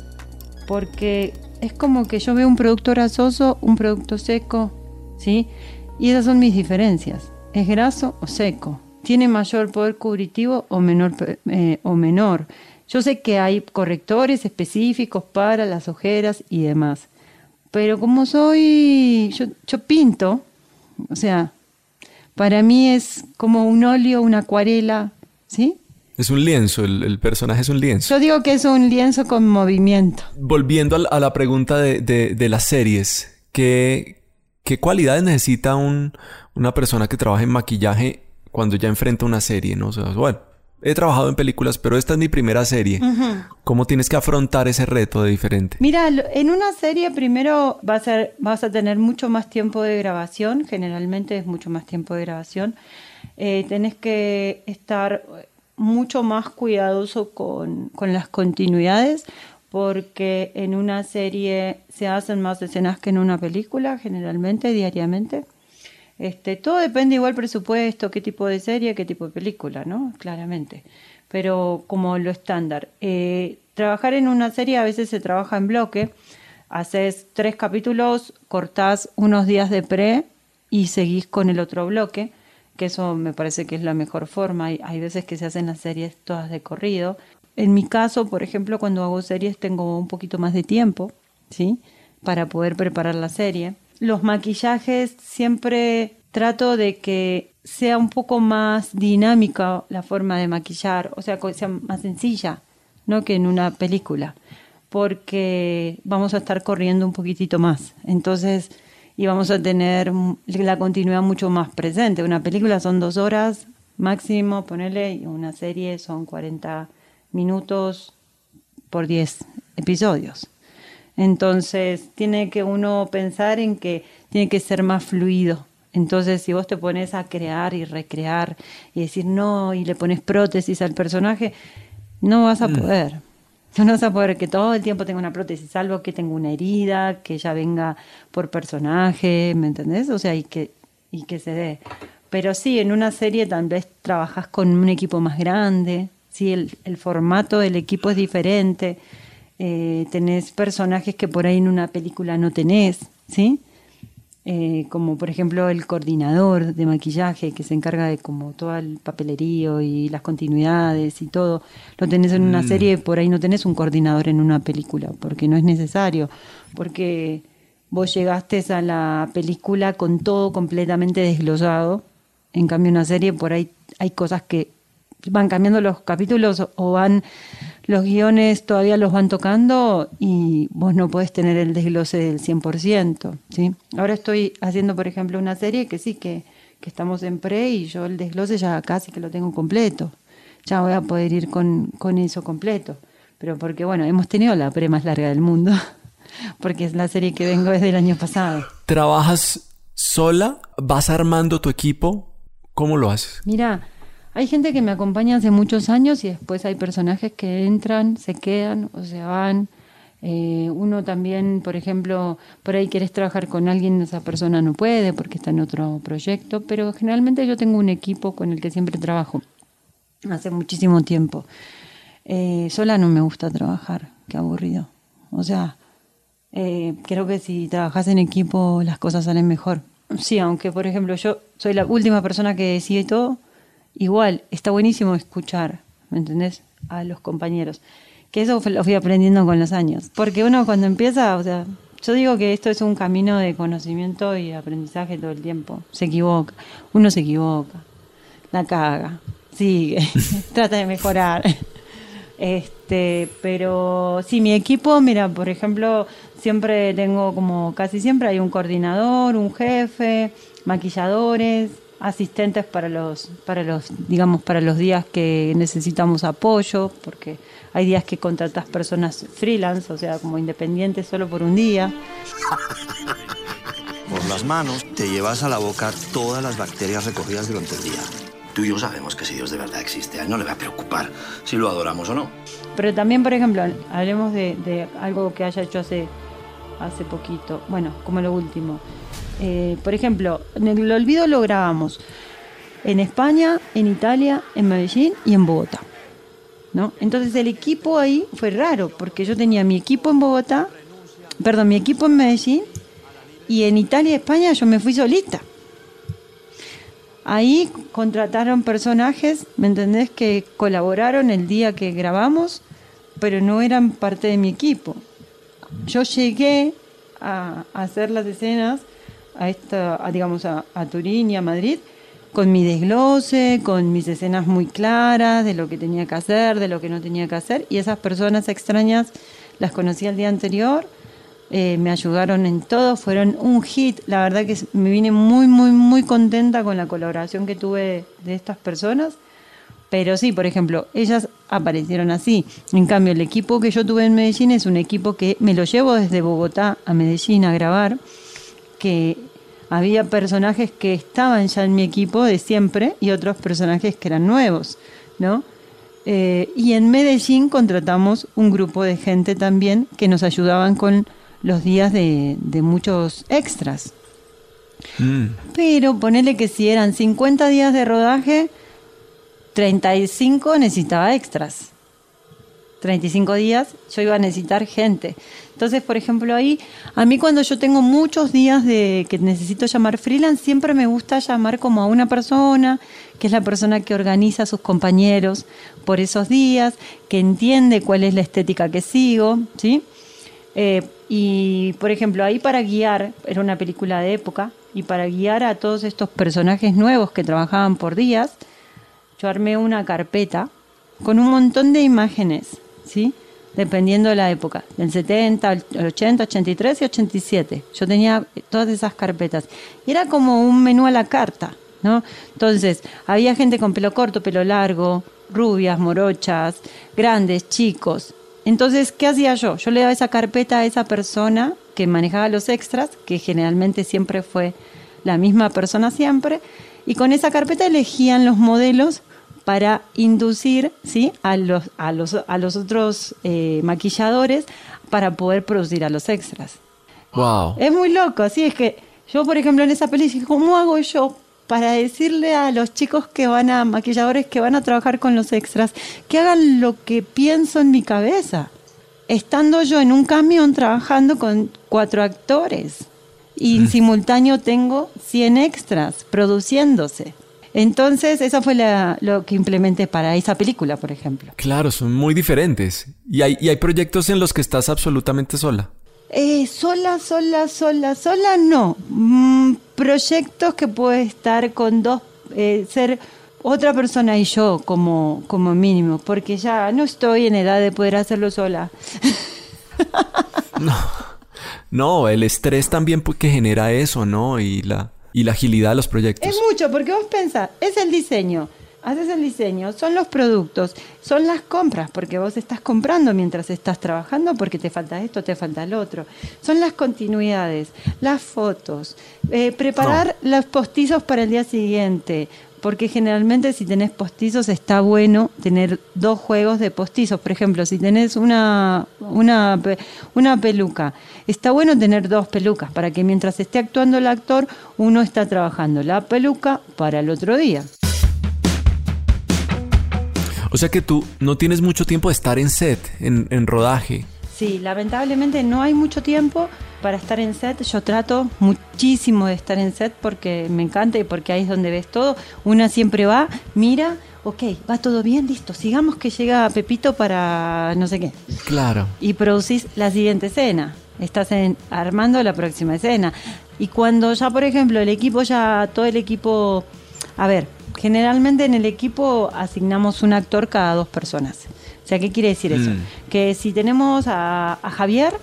S2: Porque es como que yo veo un producto grasoso, un producto seco, ¿sí? Y esas son mis diferencias. ¿Es graso o seco? ¿Tiene mayor poder cubritivo o menor? eh, o menor? Yo sé que hay correctores específicos para las ojeras y demás. Pero como soy, yo, yo pinto, o sea, para mí es como un óleo, una acuarela, ¿sí?
S1: Es un lienzo, el, el personaje es un lienzo.
S2: Yo digo que es un lienzo con movimiento.
S1: Volviendo a la, pregunta de, de- de las series, ¿qué, qué cualidades necesita un- una persona que trabaja en maquillaje cuando ya enfrenta una serie? ¿no? O sea, bueno, he trabajado en películas, pero esta es mi primera serie. ¿Cómo tienes que afrontar ese reto de diferente?
S2: Mira, en una serie primero va a ser, vas a tener mucho más tiempo de grabación, generalmente es mucho más tiempo de grabación. Eh, tenés que estar mucho más cuidadoso con, con las continuidades, porque en una serie se hacen más escenas que en una película, generalmente, diariamente. Este, todo depende igual presupuesto, qué tipo de serie, qué tipo de película, ¿no? Claramente. Pero como lo estándar. Eh, trabajar en una serie a veces se trabaja en bloque. Haces tres capítulos, cortás unos días de pre y seguís con el otro bloque, que eso me parece que es la mejor forma. Hay, hay veces que se hacen las series todas de corrido. En mi caso, por ejemplo, cuando hago series tengo un poquito más de tiempo, ¿sí? Para poder preparar la serie. Los maquillajes siempre trato de que sea un poco más dinámica la forma de maquillar, o sea, que sea más sencilla, ¿no? Que en una película, porque vamos a estar corriendo un poquitito más. Entonces, y vamos a tener la continuidad mucho más presente. Una película son dos horas máximo, ponerle, y una serie son 40 minutos por 10 episodios. Entonces, tiene que uno pensar en que tiene que ser más fluido. Entonces, si vos te pones a crear y recrear y decir no y le pones prótesis al personaje, no vas a
S11: Mm.
S2: poder. No vas a poder que todo el tiempo tenga una prótesis, salvo que tenga una herida, que ya venga por personaje, ¿me entendés? O sea, y que, y que se dé. Pero sí, en una serie tal vez trabajas con un equipo más grande, sí, el, el formato del equipo es diferente, eh, tenés personajes que por ahí en una película no tenés, ¿sí? Eh, como por ejemplo el coordinador de maquillaje que se encarga de como todo el papelerío y las continuidades y todo, lo tenés en una
S11: Mm.
S2: serie, por ahí no tenés un coordinador en una película, porque no es necesario, porque vos llegaste a la película con todo completamente desglosado, en cambio en una serie por ahí hay cosas que van cambiando los capítulos o van los guiones todavía los van tocando y vos no podés tener el desglose del 100%, ¿sí? Ahora estoy haciendo, por ejemplo, una serie que sí, que, que estamos en pre y yo el desglose ya casi que lo tengo completo. Ya voy a poder ir con, con eso completo. Pero porque, bueno, hemos tenido la pre más larga del mundo, porque es la serie que vengo desde el año pasado.
S1: ¿Trabajas sola? ¿Vas armando tu equipo? ¿Cómo lo haces?
S2: Mira, hay gente que me acompaña hace muchos años y después hay personajes que entran, se quedan o se van. Eh, uno también, por ejemplo, por ahí quieres trabajar con alguien, esa persona no puede porque está en otro proyecto, pero generalmente yo tengo un equipo con el que siempre trabajo hace muchísimo tiempo. Eh, sola no me gusta trabajar, qué aburrido. O sea, eh, creo que si trabajas en equipo las cosas salen mejor. Sí, aunque por ejemplo yo soy la última persona que decide todo, igual está buenísimo escuchar, ¿me entendés? A los compañeros. Que eso lo fui aprendiendo con los años. Porque uno cuando empieza, o sea, yo digo que esto es un camino de conocimiento y aprendizaje todo el tiempo. Se equivoca, uno se equivoca, la caga, sigue, trata de mejorar. Este, pero sí, mi equipo, mira, por ejemplo, siempre tengo como, casi siempre hay un coordinador, un jefe, maquilladores, asistentes para los, para los, digamos, para los días que necesitamos apoyo, porque hay días que contratas personas freelance, o sea, como independientes solo por un día.
S12: Por las manos te llevas a la boca todas las bacterias recogidas durante el día. Tú y yo sabemos que si Dios de verdad existe, a él no le va a preocupar si lo adoramos o no.
S2: Pero también, por ejemplo, hablemos de, de algo que haya hecho hace, hace poquito, bueno, como lo último. Eh, por ejemplo, en el olvido lo grabamos en España, en Italia, en Medellín y en Bogotá. ¿no? Entonces el equipo ahí fue raro, porque yo tenía mi equipo en Bogotá, perdón, mi equipo en Medellín, y en Italia y España yo me fui solita. Ahí contrataron personajes, ¿me entendés? Que colaboraron el día que grabamos, pero no eran parte de mi equipo. Yo llegué a, hacer las escenas a esta, digamos, a, a Turín y a Madrid con mi desglose, con mis escenas muy claras de lo que tenía que hacer, de lo que no tenía que hacer, y esas personas extrañas las conocí el día anterior, eh, me ayudaron en todo, fueron un hit, la verdad que me vine muy, muy, muy contenta con la colaboración que tuve de estas personas, pero sí, por ejemplo, ellas aparecieron así, en cambio el equipo que yo tuve en Medellín es un equipo que me lo llevo desde Bogotá a Medellín a grabar, que había personajes que estaban ya en mi equipo de siempre y otros personajes que eran nuevos, ¿no? Eh, y en Medellín contratamos un grupo de gente también que nos ayudaban con los días de, de muchos extras.
S1: Mm.
S2: Pero ponele que si eran 50 días de rodaje, 35 necesitaba extras. 35 días yo iba a necesitar gente. Entonces, por ejemplo, ahí, a mí cuando yo tengo muchos días de que necesito llamar freelance, siempre me gusta llamar como a una persona, que es la persona que organiza a sus compañeros por esos días, que entiende cuál es la estética que sigo, ¿sí? Eh, y, por ejemplo, ahí para guiar, era una película de época, y para guiar a todos estos personajes nuevos que trabajaban por días, yo armé una carpeta con un montón de imágenes, ¿sí? Dependiendo de la época, del 70, el 80, 83 y 87. Yo tenía todas esas carpetas. Y era como un menú a la carta, ¿no? Entonces, había gente con pelo corto, pelo largo, rubias, morochas, grandes, chicos. Entonces, ¿qué hacía yo? Yo le daba esa carpeta a esa persona que manejaba los extras, que generalmente siempre fue la misma persona siempre, y con esa carpeta elegían los modelos para inducir ¿sí? a, los, a, los, a los otros eh, maquilladores para poder producir a los extras.
S1: Wow.
S2: Es muy loco, así es que yo, por ejemplo, en esa peli dije, ¿cómo hago yo para decirle a los chicos que van a, maquilladores que van a trabajar con los extras, que hagan lo que pienso en mi cabeza? Estando yo en un camión trabajando con cuatro actores y en simultáneo tengo 100 extras produciéndose. Entonces, eso fue la- lo que implementé para esa película, por ejemplo.
S1: Claro, son muy diferentes. Y hay, y hay proyectos en los que estás absolutamente sola.
S2: Eh, sola, sola, sola, sola, no. Mm, proyectos que puede estar con dos, eh, ser otra persona y yo como, como mínimo, porque ya no estoy en edad de poder hacerlo sola.
S1: No, el estrés también que genera eso, ¿no? Y la, y la agilidad de los proyectos.
S2: Es mucho, porque vos pensás, es el diseño, haces el diseño, son los productos, son las compras, porque vos estás comprando mientras estás trabajando porque te falta esto, te falta lo otro. Son las continuidades, las fotos, eh, preparar los postizos para el día siguiente. Porque generalmente si tenés postizos está bueno tener dos juegos de postizos. Por ejemplo, si tenés una, una, una peluca, está bueno tener dos pelucas para que mientras esté actuando el actor, uno está trabajando la peluca para el otro día.
S1: O sea que tú no tienes mucho tiempo de estar en set, en rodaje.
S2: Sí, lamentablemente no hay mucho tiempo para estar en set. Yo trato muchísimo de estar en set porque me encanta y porque ahí es donde ves todo. Una siempre va, mira, ok, va todo bien, listo, sigamos que llega Pepito para no sé qué.
S1: Claro.
S2: Y producís la siguiente escena. Estás en- armando la próxima escena. Y cuando ya, por ejemplo, el equipo ya, todo el equipo, a ver, generalmente en el equipo asignamos un actor cada dos personas. O sea, ¿qué quiere decir eso?
S1: Mm.
S2: Que si tenemos a, a Javier,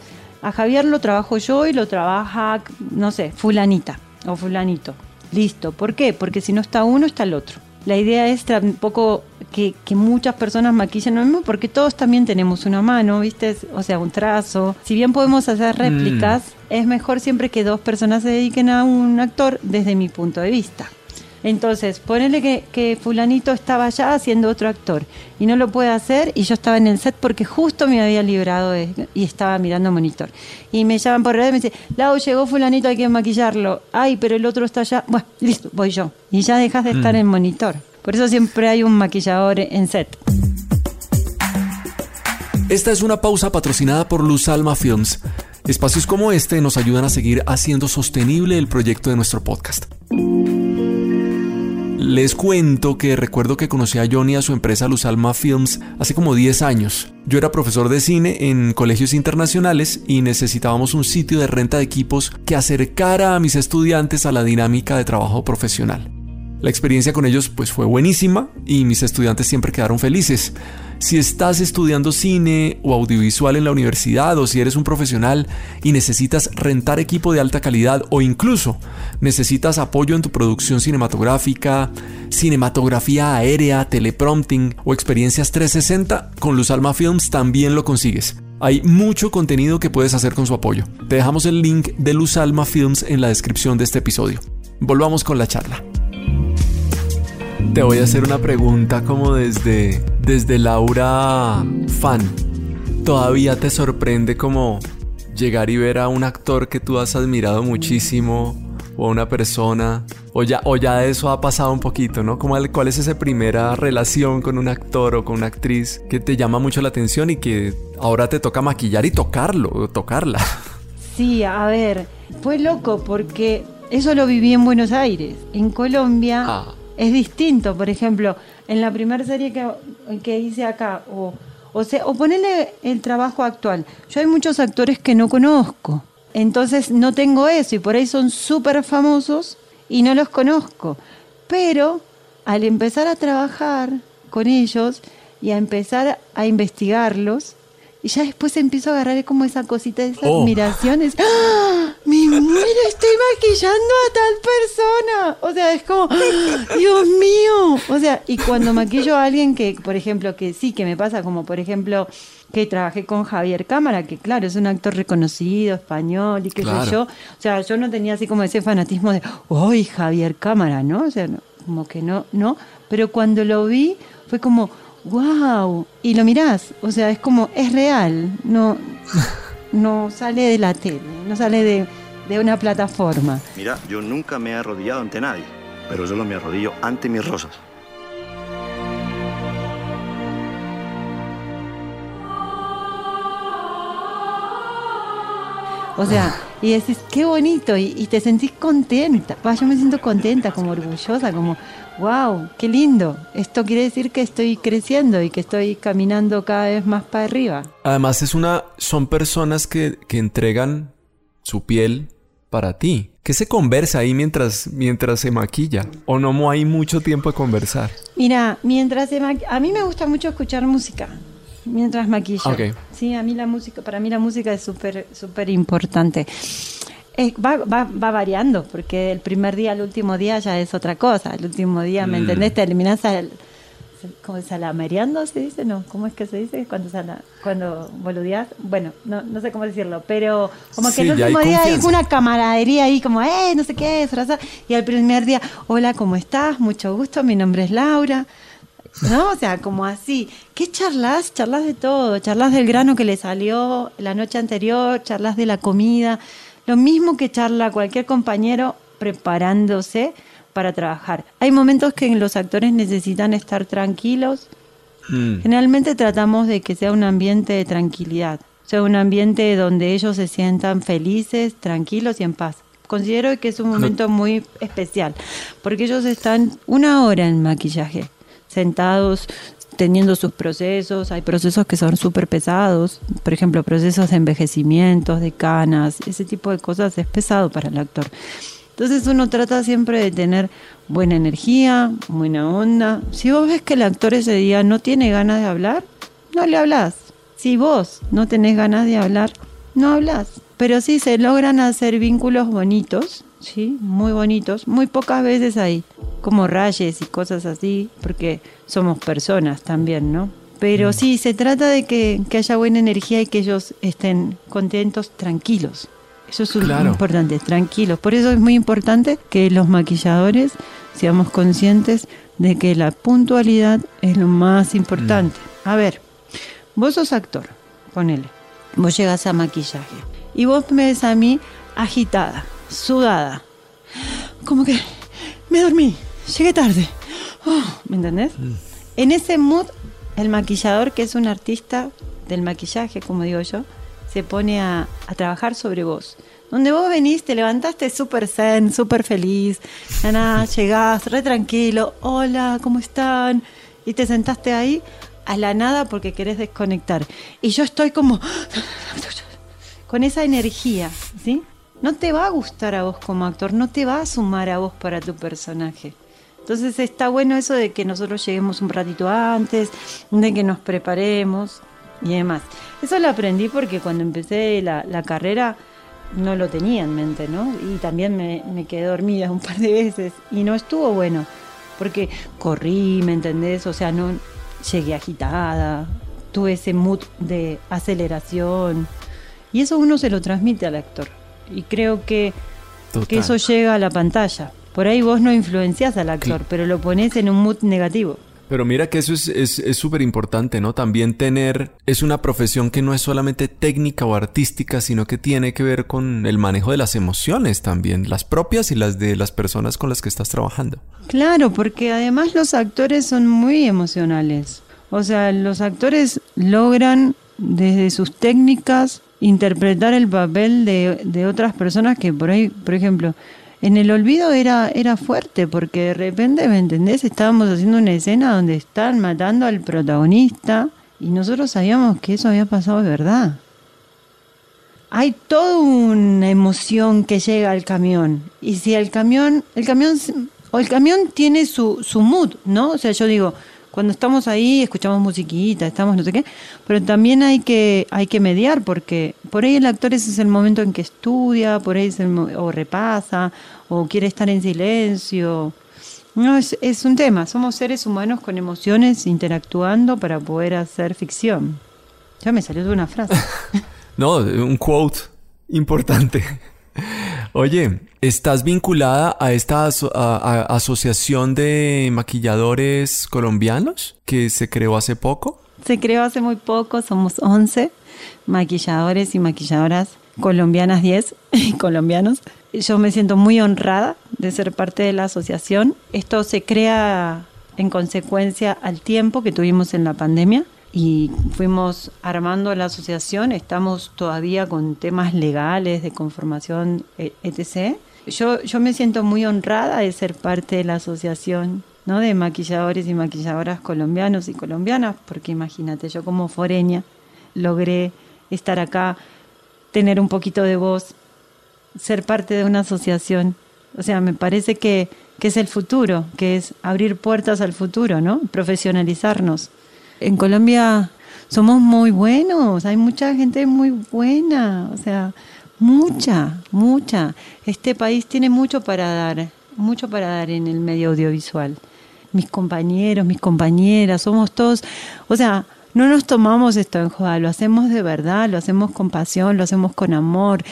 S2: a Javier lo trabajo yo y lo trabaja, no sé, fulanita o fulanito. Listo. ¿Por qué? Porque si no está uno, está el otro. La idea es tampoco que, que muchas personas maquillen lo mismo, porque todos también tenemos una mano, ¿viste? O sea, un trazo. Si bien podemos hacer réplicas, es mejor siempre que dos personas se dediquen a un actor desde mi punto de vista. Entonces, ponele que, que fulanito estaba allá haciendo otro actor y no lo puede hacer y yo estaba en el set porque justo me había librado de- y estaba mirando monitor. Y me llaman por red y me dicen, Lau, llegó fulanito, hay que maquillarlo. Ay, pero el otro está allá. Bueno, listo, voy yo. Y ya dejas de estar
S1: Mm.
S2: en monitor. Por eso siempre hay un maquillador en set.
S1: Esta es una pausa patrocinada por Luz Alma Films. Espacios como este nos ayudan a seguir haciendo sostenible el proyecto de nuestro podcast. Les cuento que recuerdo que conocí a Johnny y a su empresa Luz Alma Films hace como 10 años. Yo era profesor de cine en colegios internacionales y necesitábamos un sitio de renta de equipos que acercara a mis estudiantes a la dinámica de trabajo profesional. La experiencia con ellos pues fue buenísima y mis estudiantes siempre quedaron felices. Si estás estudiando cine o audiovisual en la universidad o si eres un profesional y necesitas rentar equipo de alta calidad o incluso necesitas apoyo en tu producción cinematográfica, cinematografía aérea, teleprompting o experiencias 360, con Luz Alma Films también lo consigues. Hay mucho contenido que puedes hacer con su apoyo. Te dejamos el link de Luz Alma Films en la descripción de este episodio. Volvamos con la charla. Te voy a hacer una pregunta como desde, desde Laura fan. ¿Todavía te sorprende como llegar y ver a un actor que tú has admirado muchísimo o a una persona? O ya, o ya eso ha pasado un poquito, ¿no? Como el- ¿Cuál es esa primera relación con un actor o con una actriz que te llama mucho la atención y que ahora te toca maquillar y tocarlo o tocarla?
S2: Sí, a ver, fue loco porque eso lo viví en Buenos Aires. En Colombia
S1: Ah.
S2: Es distinto. Por ejemplo, en la primera serie que, que hice acá, o, o, sea, o ponerle el trabajo actual. Yo hay muchos actores que no conozco. Entonces no tengo eso y por ahí son súper famosos y no los conozco. Pero al empezar a trabajar con ellos y a empezar a investigarlos, y ya después empiezo a agarrar como esa cosita, esa
S1: Oh.
S2: admiración. Es, ¡Ah! ¡Me muero! Estoy maquillando a tal persona. O sea, es como, ¡Ah! ¡Dios mío! O sea, y cuando maquillo a alguien que, por ejemplo, que sí, que me pasa, como por ejemplo, que trabajé con Javier Cámara, que claro, es un actor reconocido, español y qué
S1: Claro.
S2: sé yo. O sea, yo no tenía así como ese fanatismo de, ¡Uy, Javier Cámara! ¿No? O sea, no, como que no, no. Pero cuando lo vi, fue como, ¡Wow! Y lo mirás, o sea, es como, es real, no, no sale de la tele, no sale de, de una plataforma.
S12: Mira, yo nunca me he arrodillado ante nadie, pero solo me arrodillo ante mis rosas.
S2: O sea, y decís, qué bonito, y, y te sentís contenta. Yo me siento contenta, como orgullosa, como, wow, qué lindo. Esto quiere decir que estoy creciendo y que estoy caminando cada vez más para arriba.
S1: Además es una, son personas que, que entregan su piel para ti. ¿Qué se conversa ahí mientras, mientras se maquilla? ¿O no hay mucho tiempo de conversar?
S2: Mira, mientras se a mí me gusta mucho escuchar música mientras maquillo.
S1: Ok.
S2: Sí, a mí la música, para mí la música es súper súper importante. Eh, va, va, va variando, porque el primer día al último día ya es otra cosa. El último día, ¿me
S1: Mm.
S2: entendés? Terminás al, ¿cómo salamereando se dice? No, ¿cómo es que se dice? Cuando, sala, cuando boludeás. Bueno, no, no sé cómo decirlo, pero como que
S1: Sí,
S2: el
S1: hay
S2: último día hay una camaradería ahí, como, eh, no sé qué, fraza. Y el primer día, hola, ¿cómo estás? Mucho gusto, mi nombre es Laura. ¿No? O sea, como así. ¿Qué charlas? Charlas de todo. Charlas del grano que le salió la noche anterior, charlas de la comida. Lo mismo que charla cualquier compañero preparándose para trabajar. Hay momentos que los actores necesitan estar tranquilos. Generalmente tratamos de que sea un ambiente de tranquilidad, sea un ambiente donde ellos se sientan felices, tranquilos y en paz. Considero que es un momento muy especial, porque ellos están una hora en maquillaje, sentados, teniendo sus procesos. Hay procesos que son súper pesados, por ejemplo, procesos de envejecimientos, de canas, ese tipo de cosas es pesado para el actor. Entonces uno trata siempre de tener buena energía, buena onda. Si vos ves que el actor ese día no tiene ganas de hablar, no le hablas. Si vos no tenés ganas de hablar, no hablas. pero sí se logran hacer vínculos bonitos, sí, muy bonitos, muy pocas veces hay como rayes y cosas así, porque somos personas también, ¿no? Pero
S1: Mm.
S2: sí, se trata de que, que haya buena energía y que ellos estén contentos, tranquilos. Eso es
S1: Claro.
S2: importante, tranquilos. Por eso es muy importante que los maquilladores seamos conscientes de que la puntualidad es lo más importante. A ver, vos sos actor, ponele. Vos llegas a maquillaje y vos me ves a mí agitada, sudada. Como que me dormí, llegué tarde. Oh, ¿Me entendés? En ese mood, el maquillador, que es un artista del maquillaje, como digo yo, se pone a, a trabajar sobre vos. Donde vos venís, te levantaste súper zen, súper feliz, nada, llegás re tranquilo, hola, ¿cómo están? Y te sentaste ahí a la nada porque querés desconectar. Y yo estoy como con esa energía, ¿sí? No te va a gustar a vos como actor, no te va a sumar a vos para tu personaje. Entonces está bueno eso de que nosotros lleguemos un ratito antes, de que nos preparemos y demás. Eso lo aprendí porque cuando empecé la, la carrera no lo tenía en mente, ¿no? Y también me, me quedé dormida un par de veces y no estuvo bueno, porque corrí, ¿me entendés? O sea, no llegué agitada, tuve ese mood de aceleración y eso uno se lo transmite al actor. Y creo que,
S1: Total.
S2: que eso llega a la pantalla. Por ahí vos no influencias al actor, pero lo pones en un mood negativo.
S1: Pero mira que eso es es- es súper importante, ¿no? También tener, es una profesión que no es solamente técnica o artística, sino que tiene que ver con el manejo de las emociones también, las propias y las de las personas con las que estás trabajando.
S2: Claro, porque además los actores son muy emocionales. O sea, los actores logran desde sus técnicas interpretar el papel de, de otras personas que por ahí, por ejemplo, en el olvido era, era fuerte, porque de repente, ¿me entendés? Estábamos haciendo una escena donde están matando al protagonista y nosotros sabíamos que eso había pasado de verdad. Hay toda una emoción que llega al camión. Y si el camión, el camión, o el camión tiene su, su mood, ¿no? O sea, yo digo, cuando estamos ahí, escuchamos musiquita, estamos no sé qué, pero también hay que, hay que mediar, porque por ahí el actor ese es el momento en que estudia, por ahí es el o repasa, o quiere estar en silencio. No, es, es un tema. Somos seres humanos con emociones interactuando para poder hacer ficción. Ya me salió de una frase.
S1: No, un quote importante. Oye, ¿estás vinculada a esta asociación de maquilladores colombianos que se creó hace poco?
S2: Se creó hace muy poco, somos 11 maquilladores y maquilladoras colombianas 10 y colombianos. Yo me siento muy honrada de ser parte de la asociación. Esto se crea en consecuencia al tiempo que tuvimos en la pandemia y fuimos armando la asociación. Estamos todavía con temas legales de conformación, e- etc. Yo, yo me siento muy honrada de ser parte de la asociación ¿no? de maquilladores y maquilladoras colombianos y colombianas, porque imagínate, yo como foreña logré estar acá, tener un poquito de voz, ser parte de una asociación. O sea, me parece que, que es el futuro, que es abrir puertas al futuro, ¿no? Profesionalizarnos. En Colombia somos muy buenos, hay mucha gente muy buena, o sea, mucha, mucha. Este país tiene mucho para dar, mucho para dar en el medio audiovisual. Mis compañeros, mis compañeras, somos todos, o sea, no nos tomamos esto en joda, lo hacemos de verdad, lo hacemos con pasión, lo hacemos con amor.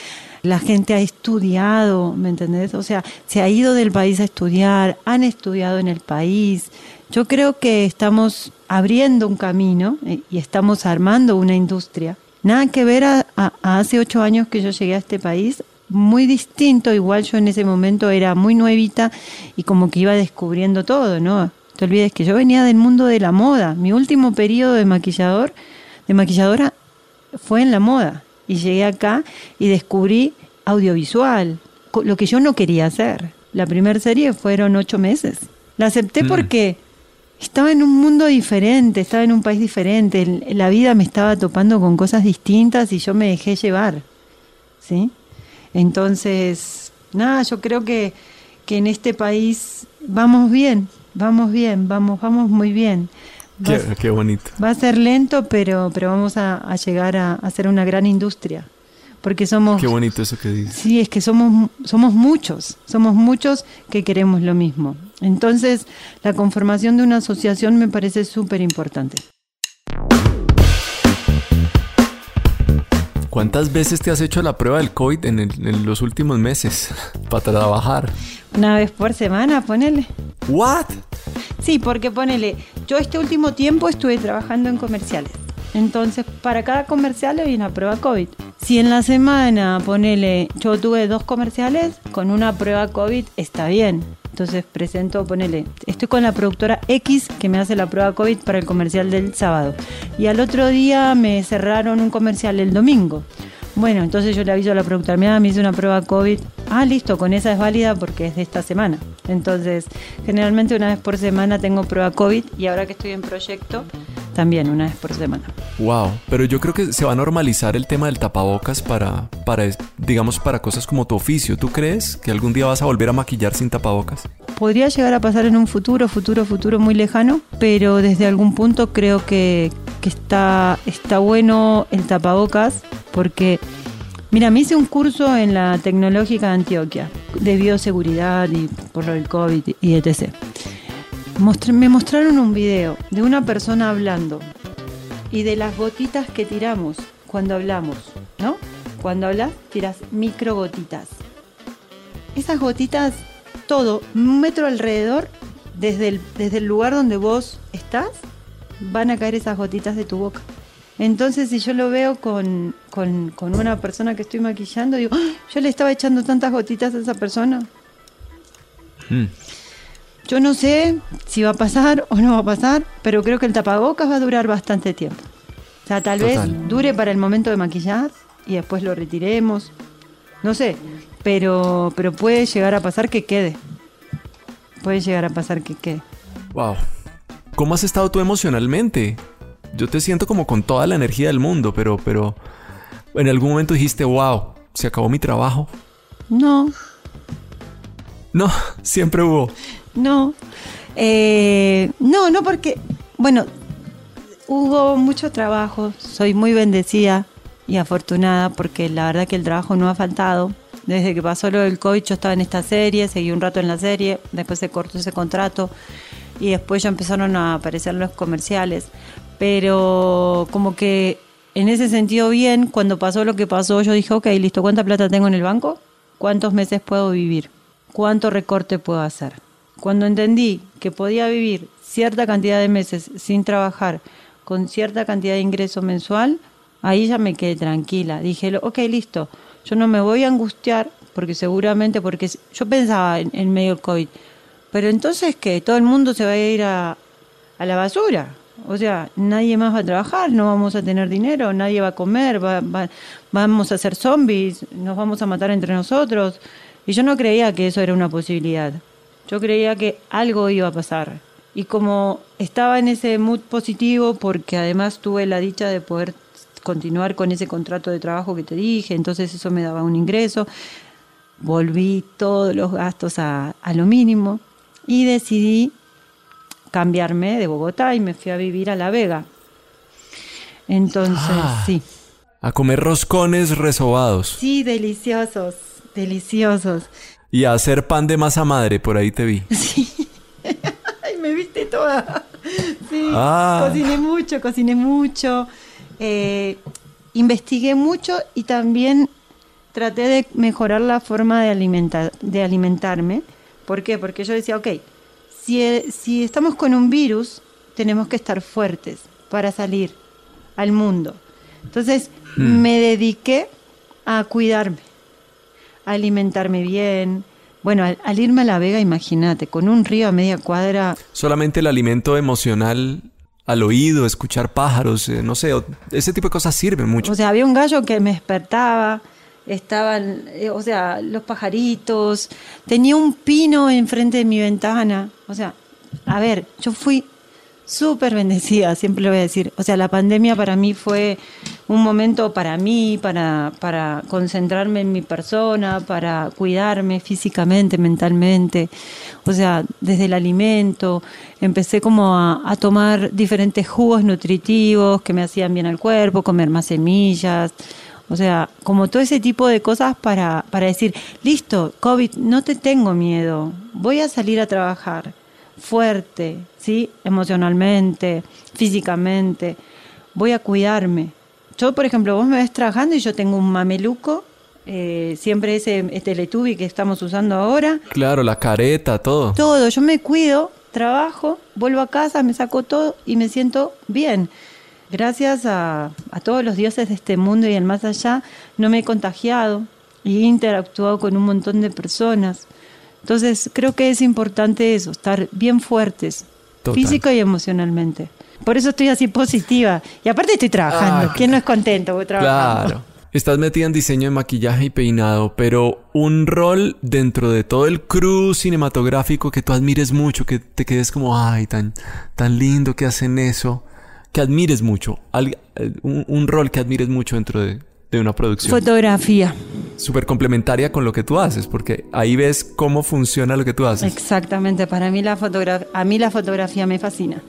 S2: La gente ha estudiado, ¿me entendés? O sea, se ha ido del país a estudiar, han estudiado en el país. Yo creo que estamos abriendo un camino eh, y estamos armando una industria. Nada que ver a, a- hace ocho años que yo llegué a este país, muy distinto. Igual yo en ese momento era muy nuevita y como que iba descubriendo todo. No te olvides que yo venía del mundo de la moda. Mi último periodo de maquillador, de maquilladora, fue en la moda. Y llegué acá y descubrí audiovisual, lo que yo no quería hacer. La primera serie fueron ocho meses. La acepté
S11: Mm.
S2: porque estaba en un mundo diferente, estaba en un país diferente, la vida me estaba topando con cosas distintas y yo me dejé llevar. ¿Sí? Entonces, nada, yo creo que, que en este país vamos bien, vamos bien, vamos, vamos muy bien. Va,
S1: Qué, qué bonito.
S2: va a ser lento, pero, pero vamos a, a llegar a, a ser una gran industria. porque somos...
S1: Qué bonito eso que dices.
S2: Sí, es que somos, somos muchos, somos muchos que queremos lo mismo. Entonces, la conformación de una asociación me parece súper importante.
S1: ¿Cuántas veces te has hecho la prueba del COVID en, el- en los últimos meses para trabajar?
S2: Una vez por semana, ponele.
S1: ¿What?
S2: Sí, porque ponele, yo este último tiempo estuve trabajando en comerciales. Entonces, para cada comercial hay una prueba COVID. Si en la semana, ponele, yo tuve dos comerciales, con una prueba COVID está bien. Entonces presento, ponele, estoy con la productora X que me hace la prueba COVID para el comercial del sábado. Y al otro día me cerraron un comercial el domingo. Bueno, entonces yo le aviso a la productora, mira, me hice una prueba COVID. Ah, listo, con esa es válida porque es de esta semana. Entonces, generalmente una vez por semana tengo prueba COVID y ahora que estoy en proyecto, también una vez por semana.
S1: Wow, pero yo creo que se va a normalizar el tema del tapabocas para, para, digamos, para cosas como tu oficio. ¿Tú crees que algún día vas a volver a maquillar sin tapabocas?
S2: Podría llegar a pasar en un futuro, futuro, futuro muy lejano, pero desde algún punto creo que, que está, está bueno el tapabocas porque, mira, me hice un curso en la Tecnológica de Antioquia de bioseguridad y por del COVID y etc. Me mostraron un video de una persona hablando y de las gotitas que tiramos cuando hablamos, ¿no? Cuando hablas, tiras micro gotitas. Esas gotitas, todo, un metro alrededor, desde el, desde el lugar donde vos estás, van a caer esas gotitas de tu boca. Entonces, si yo lo veo con, con- con una persona que estoy maquillando, digo, "Ah, yo le estaba echando tantas gotitas a esa persona.
S1: Mm.
S2: Yo no sé si va a pasar o no va a pasar, pero creo que el tapabocas va a durar bastante tiempo. O sea, tal
S1: Total.
S2: vez dure para el momento de maquillar y después lo retiremos. No sé, pero, pero puede llegar a pasar que quede. Puede llegar a pasar que quede.
S1: Wow. ¿Cómo has estado tú emocionalmente? Yo te siento como con toda la energía del mundo, pero, pero en algún momento dijiste, wow, se acabó mi trabajo.
S2: No,
S1: No, siempre hubo.
S2: no. Eh, no, no porque, bueno, hubo mucho trabajo. Soy muy bendecida y afortunada porque la verdad que el trabajo no ha faltado. Desde que pasó lo del COVID yo estaba en esta serie, seguí un rato en la serie, después se cortó ese contrato y después ya empezaron a aparecer los comerciales. Pero como que en ese sentido bien, cuando pasó lo que pasó, yo dije, ok, listo, ¿cuánta plata tengo en el banco? ¿Cuántos meses puedo vivir? ¿Cuánto recorte puedo hacer? Cuando entendí que podía vivir cierta cantidad de meses sin trabajar, con cierta cantidad de ingreso mensual, ahí ya me quedé tranquila. Dije, ok, listo, yo no me voy a angustiar, porque seguramente, porque yo pensaba en, en medio del COVID, pero entonces que todo el mundo se va a ir a, a la basura. O sea, nadie más va a trabajar, no vamos a tener dinero, nadie va a comer, va- va- vamos a ser zombies, nos vamos a matar entre nosotros. Y yo no creía que eso era una posibilidad. Yo creía que algo iba a pasar. Y como estaba en ese mood positivo, porque además tuve la dicha de poder continuar con ese contrato de trabajo que te dije, entonces eso me daba un ingreso, volví todos los gastos a, a lo mínimo y decidí cambiarme de Bogotá y me fui a vivir a La Vega. Entonces,
S1: Ah.
S2: sí.
S1: A comer roscones resobados.
S2: Sí, deliciosos, deliciosos.
S1: Y a hacer pan de masa madre, por ahí te vi.
S2: Ay, me viste toda. Sí,
S1: Ah.
S2: cociné mucho, cociné mucho. Eh, investigué mucho y también traté de mejorar la forma de, alimentar, de alimentarme. ¿Por qué? Porque yo decía, ok, si, eh, si estamos con un virus, tenemos que estar fuertes para salir al mundo. Entonces
S1: Mm.
S2: me dediqué a cuidarme, a alimentarme bien. Bueno, al, al irme a La Vega, imagínate, con un río a media cuadra,
S1: Solamente el alimento emocional al oído, escuchar pájaros, eh, no sé, ese tipo de cosas sirven mucho.
S2: O sea, había un gallo que me despertaba, estaban, eh, o sea, los pajaritos, tenía un pino enfrente de mi ventana. O sea, a ver, yo fui súper bendecida, siempre lo voy a decir. O sea, la pandemia para mí fue un momento para mí, para, para concentrarme en mi persona, para cuidarme físicamente, mentalmente. O sea, desde el alimento, empecé como a, a tomar diferentes jugos nutritivos que me hacían bien al cuerpo, comer más semillas. O sea, como todo ese tipo de cosas para, para decir, listo, COVID, no te tengo miedo, voy a salir a trabajar fuerte, ¿sí? Emocionalmente, físicamente, voy a cuidarme. Yo, por ejemplo, vos me ves trabajando y yo tengo un mameluco, eh, siempre ese Teletubby que estamos usando ahora.
S1: Claro, la careta, todo.
S2: Todo, yo me cuido, trabajo, vuelvo a casa, me saco todo y me siento bien gracias a, todos los dioses de este mundo y el más allá, no me he contagiado y he interactuado con un montón de personas. Entonces creo que es importante eso, estar bien fuertes, física y emocionalmente. Por eso estoy así positiva. Y aparte estoy trabajando. Ah, ¿Quién no es contento? Voy trabajando.
S1: Claro. Estás metida en diseño de maquillaje y peinado, pero un rol dentro de todo el crew cinematográfico que tú admires mucho, que te quedes como, ay, tan, tan lindo que hacen eso que admires mucho, eh, un, rol que admires mucho dentro de, una producción.
S2: Fotografía.
S1: Súper complementaria con lo que tú haces, porque ahí ves cómo funciona lo que tú haces.
S2: Exactamente, para mí la fotografía, a mí la fotografía me fascina.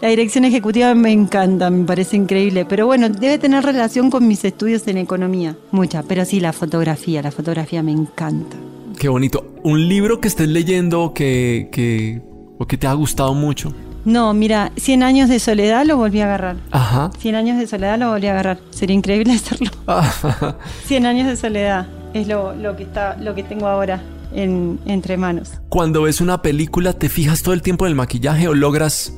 S2: La dirección ejecutiva me encanta, me parece increíble, pero bueno, debe tener relación con mis estudios en economía, mucha, pero sí la fotografía, la fotografía me encanta.
S1: Qué bonito. Un libro que estés leyendo que, que, o que te ha gustado mucho.
S2: No, mira, 100 años de soledad lo volví a agarrar.
S1: Ajá.
S2: 100 años de soledad lo volví a agarrar. Sería increíble hacerlo. 100 años de soledad es lo, que, está, lo que tengo ahora en, entre manos.
S1: Cuando ves una película, ¿te fijas todo el tiempo en el maquillaje o logras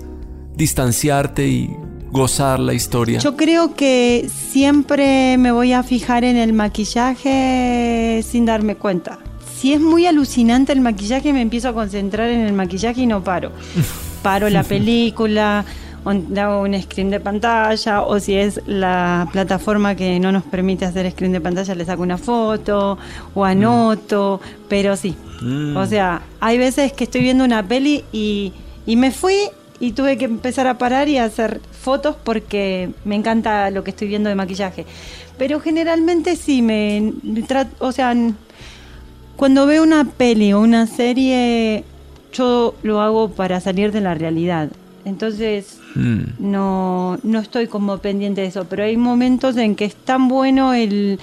S1: distanciarte y gozar la historia?
S2: Yo creo que siempre me voy a fijar en el maquillaje sin darme cuenta. Si es muy alucinante el maquillaje, me empiezo a concentrar en el maquillaje y no paro. paro la película, o hago un screen de pantalla, o si es la plataforma que no nos permite hacer screen de pantalla, le saco una foto o anoto, pero sí. Mm. O sea, hay veces que estoy viendo una peli y, y me fui y tuve que empezar a parar y a hacer fotos porque me encanta lo que estoy viendo de maquillaje. Pero generalmente sí, me o sea, cuando veo una peli o una serie yo lo hago para salir de la realidad. Entonces, mm. no, no estoy como pendiente de eso, pero hay momentos en que es tan bueno el,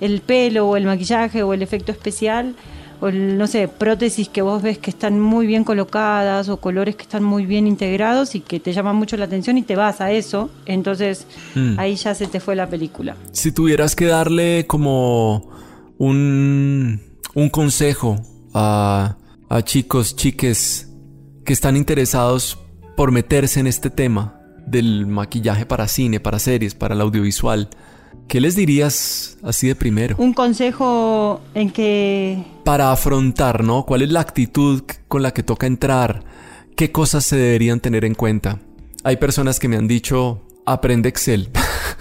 S2: el pelo o el maquillaje o el efecto especial o no sé, prótesis que vos ves que están muy bien colocadas o colores que están muy bien integrados y que te llaman mucho la atención y te vas a eso, entonces mm. ahí ya se te fue la película.
S1: Si tuvieras que darle como un, un consejo a a chicos, chiques que están interesados por meterse en este tema del maquillaje para cine, para series, para el audiovisual. ¿Qué les dirías así de primero?
S2: Un consejo en que...
S1: Para afrontar, ¿no? ¿Cuál es la actitud con la que toca entrar? ¿Qué cosas se deberían tener en cuenta? Hay personas que me han dicho, aprende Excel.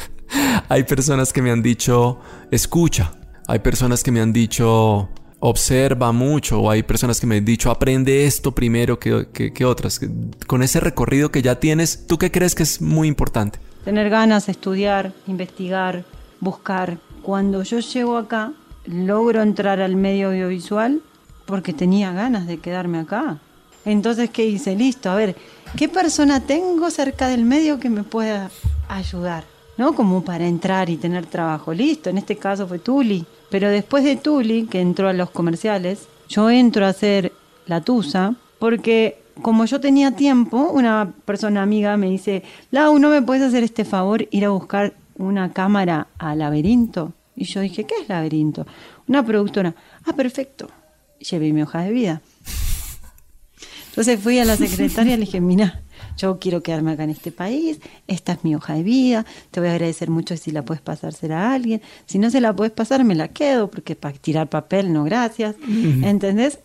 S1: Hay personas que me han dicho, escucha. Hay personas que me han dicho, observa mucho o hay personas que me han dicho aprende esto primero que, que, otras. Con ese recorrido que ya tienes, ¿tú qué crees que es muy importante?
S2: Tener ganas, estudiar, investigar, buscar. Cuando yo llego acá, logro entrar al medio audiovisual porque tenía ganas de quedarme acá. Entonces, ¿qué hice? Listo, a ver, ¿qué persona tengo cerca del medio que me pueda ayudar? ¿No? Como para entrar y tener trabajo. Listo, en este caso fue Tuli. Pero después de Tuli, que entró a los comerciales, yo entro a hacer la Tusa, porque como yo tenía tiempo, una persona amiga me dice, Lau, ¿no me puedes hacer este favor, ir a buscar una cámara a laberinto? Y yo dije, ¿qué es laberinto? Una productora. Ah, perfecto. Llevé mi hoja de vida. Entonces fui a la secretaria y le dije, mira, yo quiero quedarme acá en este país, esta es mi hoja de vida, te voy a agradecer mucho si la puedes pasársela a alguien, si no se la puedes pasar me la quedo, porque para tirar papel no gracias, ¿entendés?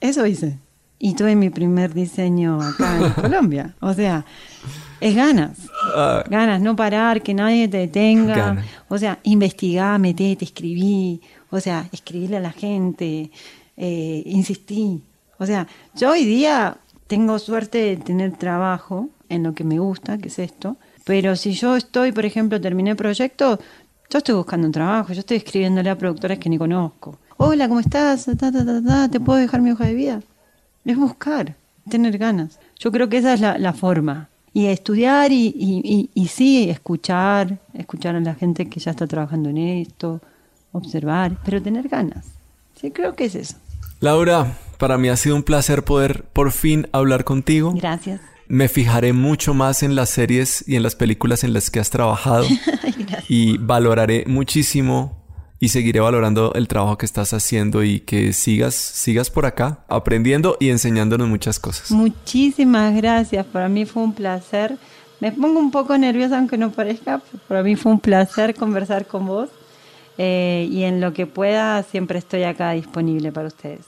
S2: Eso hice. Y tuve mi primer diseño acá en Colombia. O sea, es ganas. Ah. Ganas, no parar, que nadie te detenga. O sea, investigar, metete, escribí. O sea, escribirle a la gente, eh, insistí. O sea, yo hoy día tengo suerte de tener trabajo en lo que me gusta, que es esto, pero si yo estoy, por ejemplo, terminé proyecto, yo estoy buscando un trabajo, yo estoy escribiéndole a productoras que ni conozco. Hola, ¿cómo estás? ¿Te puedo dejar mi hoja de vida? Es buscar, tener ganas. Yo creo que esa es la, forma. Y estudiar y, y, sí, escuchar, escuchar a la gente que ya está trabajando en esto, observar, pero tener ganas. Sí, creo que es eso.
S1: Laura, para mí ha sido un placer poder por fin hablar contigo.
S2: Gracias.
S1: Me fijaré mucho más en las series y en las películas en las que has trabajado y valoraré muchísimo y seguiré valorando el trabajo que estás haciendo y que sigas sigas por acá aprendiendo y enseñándonos muchas cosas.
S2: Muchísimas gracias, para mí fue un placer. Me pongo un poco nerviosa aunque no parezca, para mí fue un placer conversar con vos eh, y en lo que pueda siempre estoy acá disponible para ustedes.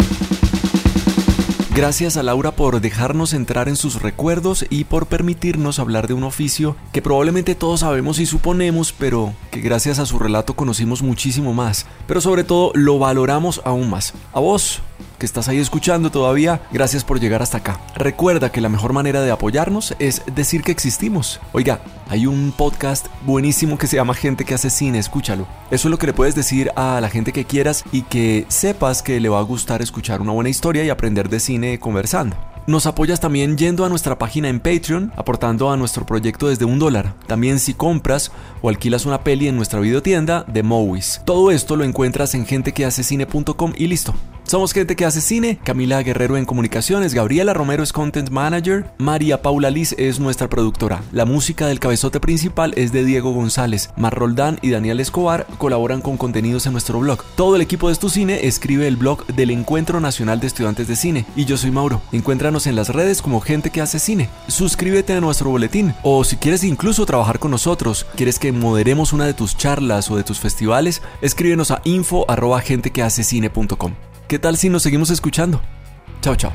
S1: Gracias a Laura por dejarnos entrar en sus recuerdos y por permitirnos hablar de un oficio que probablemente todos sabemos y suponemos, pero que gracias a su relato conocimos muchísimo más, pero sobre todo lo valoramos aún más. A vos, que estás ahí escuchando todavía, gracias por llegar hasta acá. Recuerda que la mejor manera de apoyarnos es decir que existimos. Oiga, hay un podcast buenísimo que se llama Gente que hace cine, escúchalo. Eso es lo que le puedes decir a la gente que quieras y que sepas que le va a gustar escuchar una buena historia y aprender de cine conversando. Nos apoyas también yendo a nuestra página en Patreon, aportando a nuestro proyecto desde un dólar. También si compras o alquilas una peli en nuestra videotienda de Movies. Todo esto lo encuentras en gentequehacecine.com y listo. Somos gente que hace cine, Camila Guerrero en comunicaciones, Gabriela Romero es content manager, María Paula Liz es nuestra productora. La música del cabezote principal es de Diego González, Mar Roldán y Daniel Escobar colaboran con contenidos en nuestro blog. Todo el equipo de Estu Cine escribe el blog del Encuentro Nacional de Estudiantes de Cine y yo soy Mauro. Encuéntranos en las redes como gente que hace cine. Suscríbete a nuestro boletín o si quieres incluso trabajar con nosotros, quieres que moderemos una de tus charlas o de tus festivales, escríbenos a info. ¿Qué tal si nos seguimos escuchando? Chao, chao.